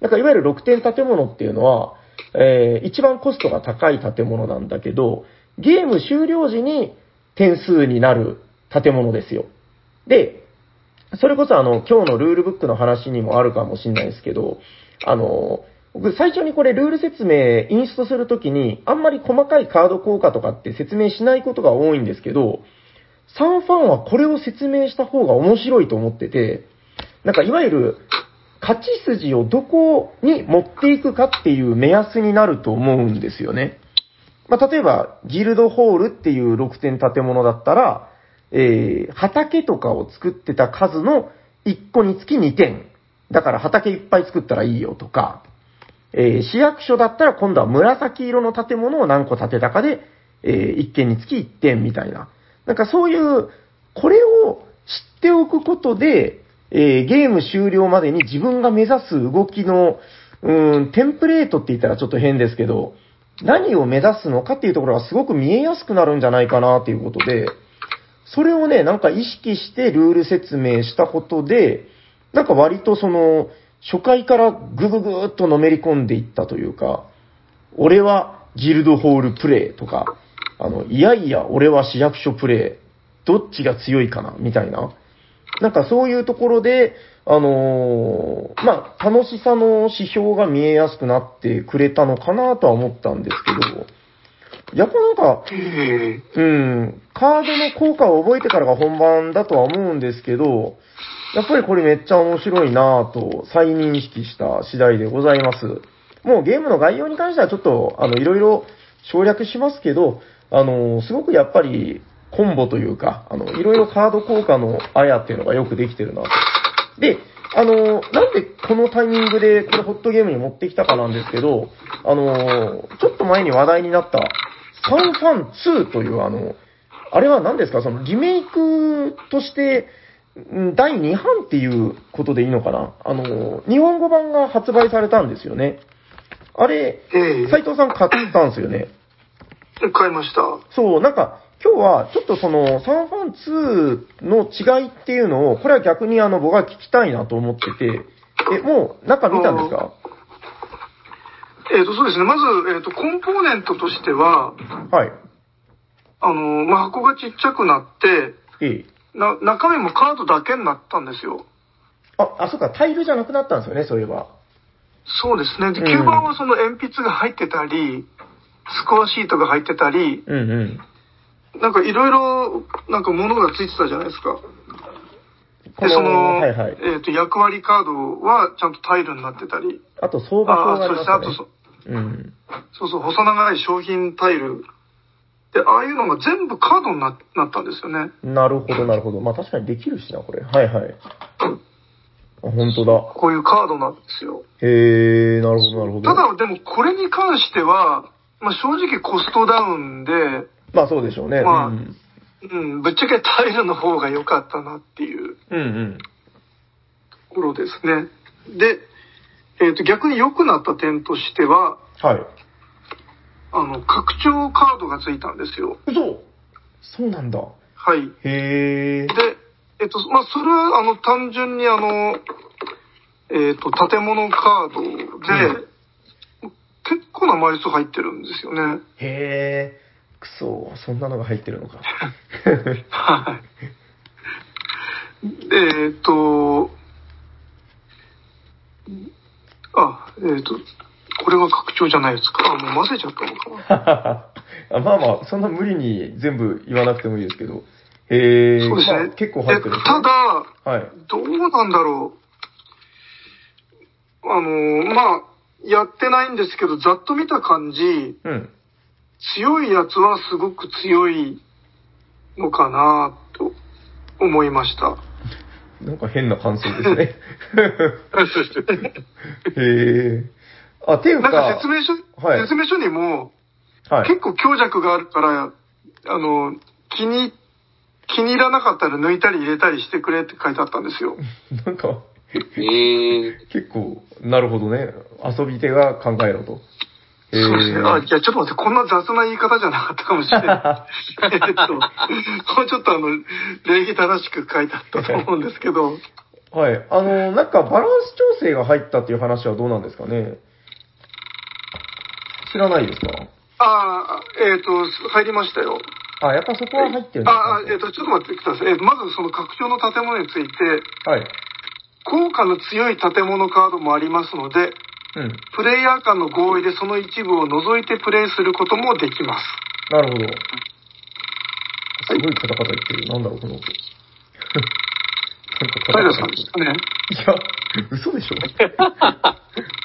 なんかいわゆる6点建物っていうのは、えー一番コストが高い建物なんだけど、ゲーム終了時に点数になる建物ですよ。で、それこそあの、今日のルールブックの話にもあるかもしれないですけど、あの、僕最初にこれルール説明、インストするときに、あんまり細かいカード効果とかって説明しないことが多いんですけど、サンファンはこれを説明した方が面白いと思ってて、なんかいわゆる、勝ち筋をどこに持っていくかっていう目安になると思うんですよね。まあ、例えば、ギルドホールっていう6点建物だったら、えー、畑とかを作ってた数の1個につき2点。だから畑いっぱい作ったらいいよとか、えー市役所だったら今度は紫色の建物を何個建てたかで、え1件につき1点みたいな。なんかそういう、これを知っておくことで、えーゲーム終了までに自分が目指す動きの、うん、テンプレートって言ったらちょっと変ですけど、何を目指すのかっていうところがすごく見えやすくなるんじゃないかなっていうことで、それをね、なんか意識してルール説明したことで、なんか割とその、初回からぐぐぐーっとのめり込んでいったというか、俺はギルドホールプレイとか、あの、いやいや、俺は市役所プレイ、どっちが強いかな、みたいな。なんかそういうところで、あのーまあ、楽しさの指標が見えやすくなってくれたのかなとは思ったんですけど、やっぱなんか、えうん、カードの効果を覚えてからが本番だとは思うんですけど、やっぱりこれめっちゃ面白いなぁと再認識した次第でございます。もうゲームの概要に関してはちょっと、あの、いろいろ省略しますけど、あの、すごくやっぱりコンボというか、あの、いろいろカード効果のあやっていうのがよくできてるなと。で、あの、なんでこのタイミングでこれホットゲームに持ってきたかなんですけど、あの、ちょっと前に話題になったサンファン2というあの、あれは何ですか？そのリメイクとして、ん第2版っていうことでいいのかな？あの、日本語版が発売されたんですよね。あれ、ええ斉藤さん買ったんですよね。買いました。そう、なんか、今日はちょっとその、サンファン2の違いっていうのを、これは逆にあの、僕は聞きたいなと思ってて、え、もう中見たんですか？えっ、と、そうですね。まず、えっ、と、コンポーネントとしては、はい。あの、まあ、箱がちっちゃくなって、ええ。な、中身もカードだけになったんですよ。あ、あ、そうか、タイルじゃなくなったんですよね、そういえば。そうですね。で、うん9番はその鉛筆が入ってたり、スコアシートが入ってたり、うんうん。なんかいろいろ、なんか物がついてたじゃないですか。こで、その、はいはい。えっ、と、役割カードはちゃんとタイルになってたり、あと、相場ああ、表があそうですね。あとそ。、うん。そうそう、細長い商品タイル。で、ああいうのが全部カードにななったんですよね。なるほど、なるほど。まあ確かにできるしな、これ。はいはい。あ、本当だ。こういうカードなんですよ。へえ、なるほど、なるほど。ただ、でもこれに関しては、まあ正直コストダウンで、まあそうでしょうね。まあうん。うん、ぶっちゃけタイルの方が良かったなっていううんうん。ところですね。で、えっ、と、逆に良くなった点としては、はい。あの、拡張カードがついたんですよ。嘘そうなんだ。はい。へえ。で、えっ、と、まあ、それは、あの、単純にあの、えっ、と、建物カードで、結構な枚数入ってるんですよね。へえ。くそ、そんなのが入ってるのか。*laughs* はい。えっ、と、あ、えっ、と、これは拡張じゃないですか。あ、もう混ぜちゃったのかな。*laughs* あまあまあ、そんな無理に全部言わなくてもいいですけど。へえ。そうですね。まあ結構入ってるんですねえただ、はい。どうなんだろう。あの、まあ、やってないんですけど、ざっと見た感じ、うん。強いやつはすごく強いのかなと思いました。なんか変な感想ですね。*laughs* へえ。あ、ていうなんか、か説明書、はい説明書にも、はい。結構強弱があるから、あの、気に、気に入らなかったら抜いたり入れたりしてくれって書いてあったんですよ。*laughs* なんか、*laughs* ええ結構、なるほどね。遊び手が考えろと。へそうですね。あ、いえ。や、ちょっと待って、こんな雑な言い方じゃなかったかもしれない。*laughs* えっと、もうちょっとあの、礼儀正しく書いてあったと思うんですけど、はい。あの、なんかバランス調整が入ったっていう話はどうなんですかね知らないですか？ああ、えっ、と、入りましたよ。あ、やっぱそこは入ってるんですああ、えっ、と、ちょっと待ってください。えーまずその拡張の建物について、はい。効果の強い建物カードもありますので、うん。プレイヤー間の合意でその一部を除いてプレイすることもできます。なるほど。すごいカタカタ言ってる。なんだろう、この音。*laughs* なんかカタカタね。いや、嘘でしょ *laughs*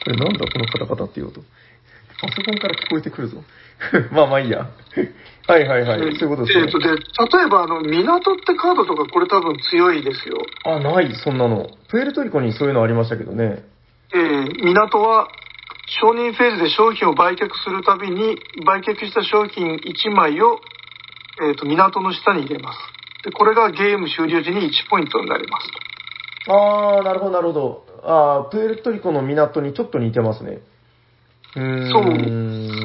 これなんだこのカタカタっていう音。パソコンから聞こえてくるぞ。*laughs* まあまあいいや。はいはいはい。そういうことですねえっ、。と、で、例えばあの、港ってカードとかこれ多分強いですよ。あ、ない、そんなの。プエルトリコにそういうのありましたけどね。えー港は承認フェーズで商品を売却するたびに売却した商品1枚を、えー、と港の下に入れますでこれがゲーム終了時に1ポイントになりますあー、なるほどなるほど。あープエルトリコの港にちょっと似てますね。うーん。そう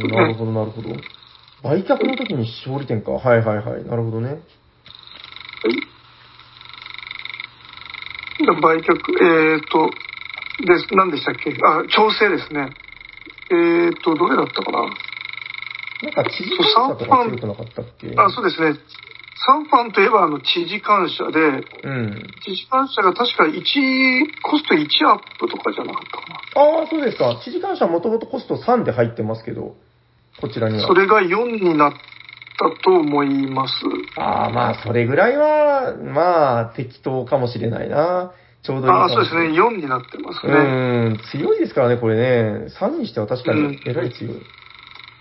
なるほど、なるほど。売却の時に勝利点か。はいはいはい。なるほどね。売却、えっ、と、で、何でしたっけ？あ、調整ですね。えっ、と、どれだったかな？なんか知事とか強くなかったっけ？あ、そうですね。サンファンといえば、あの、知事感謝で、うん。知事感謝が確か1、コスト1アップとかじゃなかったかああ、そうですか。知事感謝はもともとコスト3で入ってますけど、こちらにな。は。それが4になったと思います。ああ、まあ、それぐらいは、まあ、適当かもしれないな。ちょうどいいかあ、もそうですね。4になってますね。うん、強いですからね、これね。3にしては確かにうんえらい強い。うん、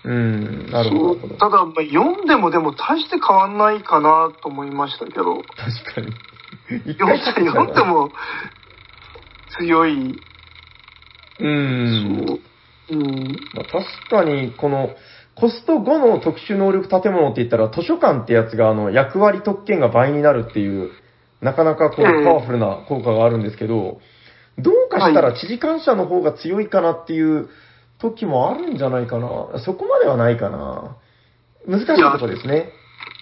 なるほど、なるほど。ただ、まあ4でもでも大して変わんないかなと思いましたけど、確かに。一 4, 回勝ってきた4でも強い。うん。そう。うん。まあ、確かに、この、コスト5の特殊能力建物って言ったら、図書館ってやつが、あの、役割特権が倍になるっていう、なかなかこう、ええパワフルな効果があるんですけど、どうかしたら知事感謝の方が強いかなっていう時もあるんじゃないかな。そこまではないかな。難しいとこですね。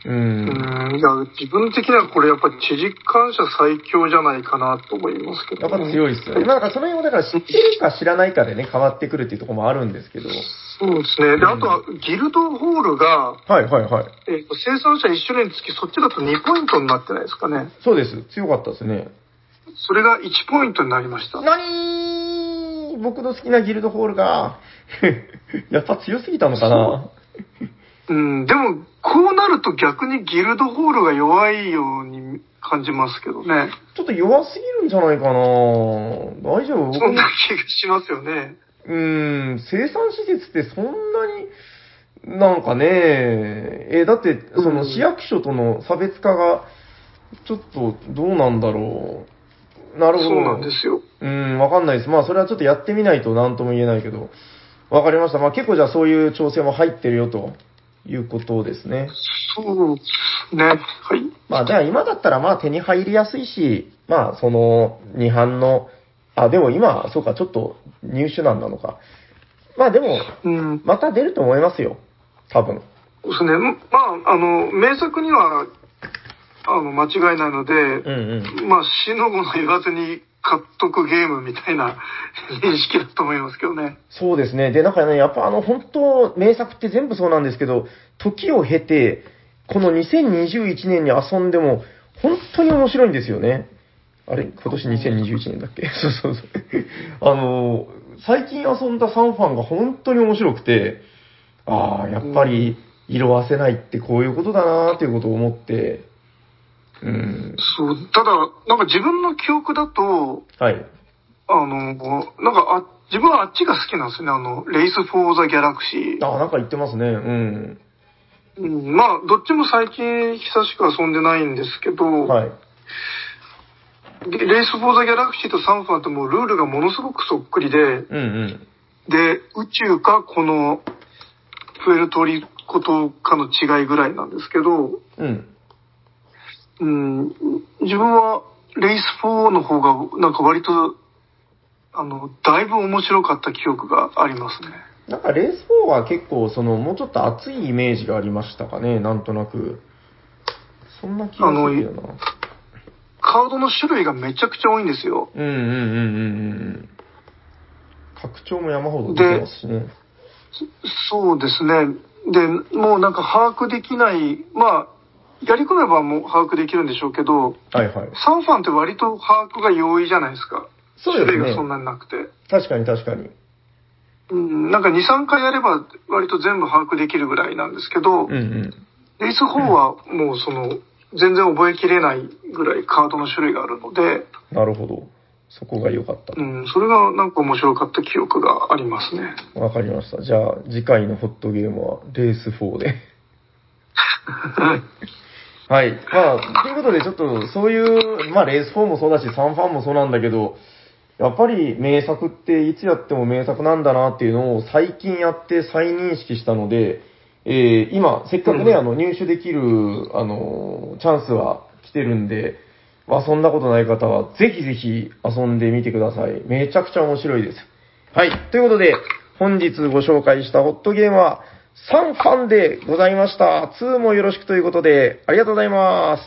う。うんん、いや、自分的にはこれやっぱり知事感謝最強じゃないかなと思いますけど、やっぱ強いですよね。まあ、だからその辺はだから知ってるか知らないかでね、変わってくるっていうところもあるんですけど。そうですね。で、あとは、ギルドホールが、はいはいはい。えっ、と、生産者1種類につき、そっちだと2ポイントになってないですかね。そうです。強かったですね。それが1ポイントになりました。な僕の好きなギルドホールが、*laughs* やっぱ強すぎたのかなうん、でも、こうなると逆にギルドホールが弱いように感じますけどね。ちょっと弱すぎるんじゃないかな大丈夫？僕そんな気がしますよね。うーん、生産施設ってそんなに、なんかね、え、だって、その市役所との差別化が、ちょっとどうなんだろう。なるほど。そうなんですよ。うん、わかんないです。まあ、それはちょっとやってみないと何とも言えないけど。わかりました。まあ、結構じゃあそういう調整も入ってるよということですね。そうですね。はい。まあ、じゃあ今だったらまあ手に入りやすいし、まあ、その、二版の、あ、でも今、そうか、ちょっと入手難なのか。まあでも、うん。また出ると思いますよ。多分。そうですね。まあ、あの、名作には、あの、間違いないので、うんうん。まあ、死の子の言わずに買っとくゲームみたいな *laughs* 認識だと思いますけどね。そうですね。で、なんかね、やっぱあの、本当名作って全部そうなんですけど、時を経て、この2021年に遊んでも、本当に面白いんですよね。あれ？今年2021年だっけ？*laughs* そうそうそう。あの、最近遊んだサンファンが本当に面白くて、ああ、やっぱり色褪せないってこういうことだなーっていうことを思って、うん。そう、ただ、なんか自分の記憶だと、はい。あの、なんかあ、自分はあっちが好きなんですよね。あの、レイス・フォー・ザ・ギャラクシー。ああ、なんか言ってますね。うん。うん、まあ、どっちも最近久しく遊んでないんですけど、はい。 Race for the Galaxy とサンファンってもうルールがものすごくそっくりで、うんうん。で、宇宙かこのプエルトリコとかの違いぐらいなんですけど、うん。うん、自分は Race for の方がなんか割と、あの、だいぶ面白かった記憶がありますね。なんかレース4は結構、その、もうちょっと熱いイメージがありましたかね、なんとなく。そんな気がするよな。カードの種類がめちゃくちゃ多いんですよ。うんうんうんうんうん。拡張も山ほど出てますしね。そうですね。で、もうなんか把握できない、まあ、やり込めばもう把握できるんでしょうけど、はいはい。サンファンって割と把握が容易じゃないですか。そうですね種類がそんなになくて。確かに確かに。うん、なんか2、3回やれば割と全部把握できるぐらいなんですけど、うんうん。レース4はもうその、全然覚えきれないぐらいカードの種類があるので、なるほど。そこが良かったう。ん、それがなんか面白かった記憶がありますね。わかりました。じゃあ、次回のホットゲームは、レース4で。*laughs* はい。まあ、ということで、ちょっと、そういう、まあ、レース4もそうだし、サンファンもそうなんだけど、やっぱり名作っていつやっても名作なんだなっていうのを最近やって再認識したので、えー今、せっかくね、うんあの、入手できる、あの、チャンスは来てるんで、遊んだことない方は、ぜひぜひ遊んでみてください。めちゃくちゃ面白いです。はい。ということで、本日ご紹介したホットゲームは3巻でございました。2もよろしくということで、ありがとうございます。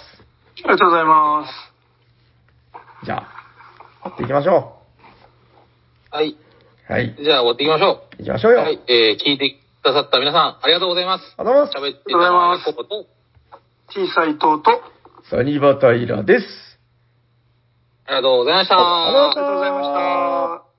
ありがとうございます。じゃあ、やっていきましょはい。う。はい。じゃあ終わっていきましょ行きましょうう。よ。はい。えー、聞いてくださった皆さん、ありがとうございます。ありがとうござい喋ってたのはヤコブと、小さいとうと、ます。サニバタイラです。ありがとうございました。ありがとうございました。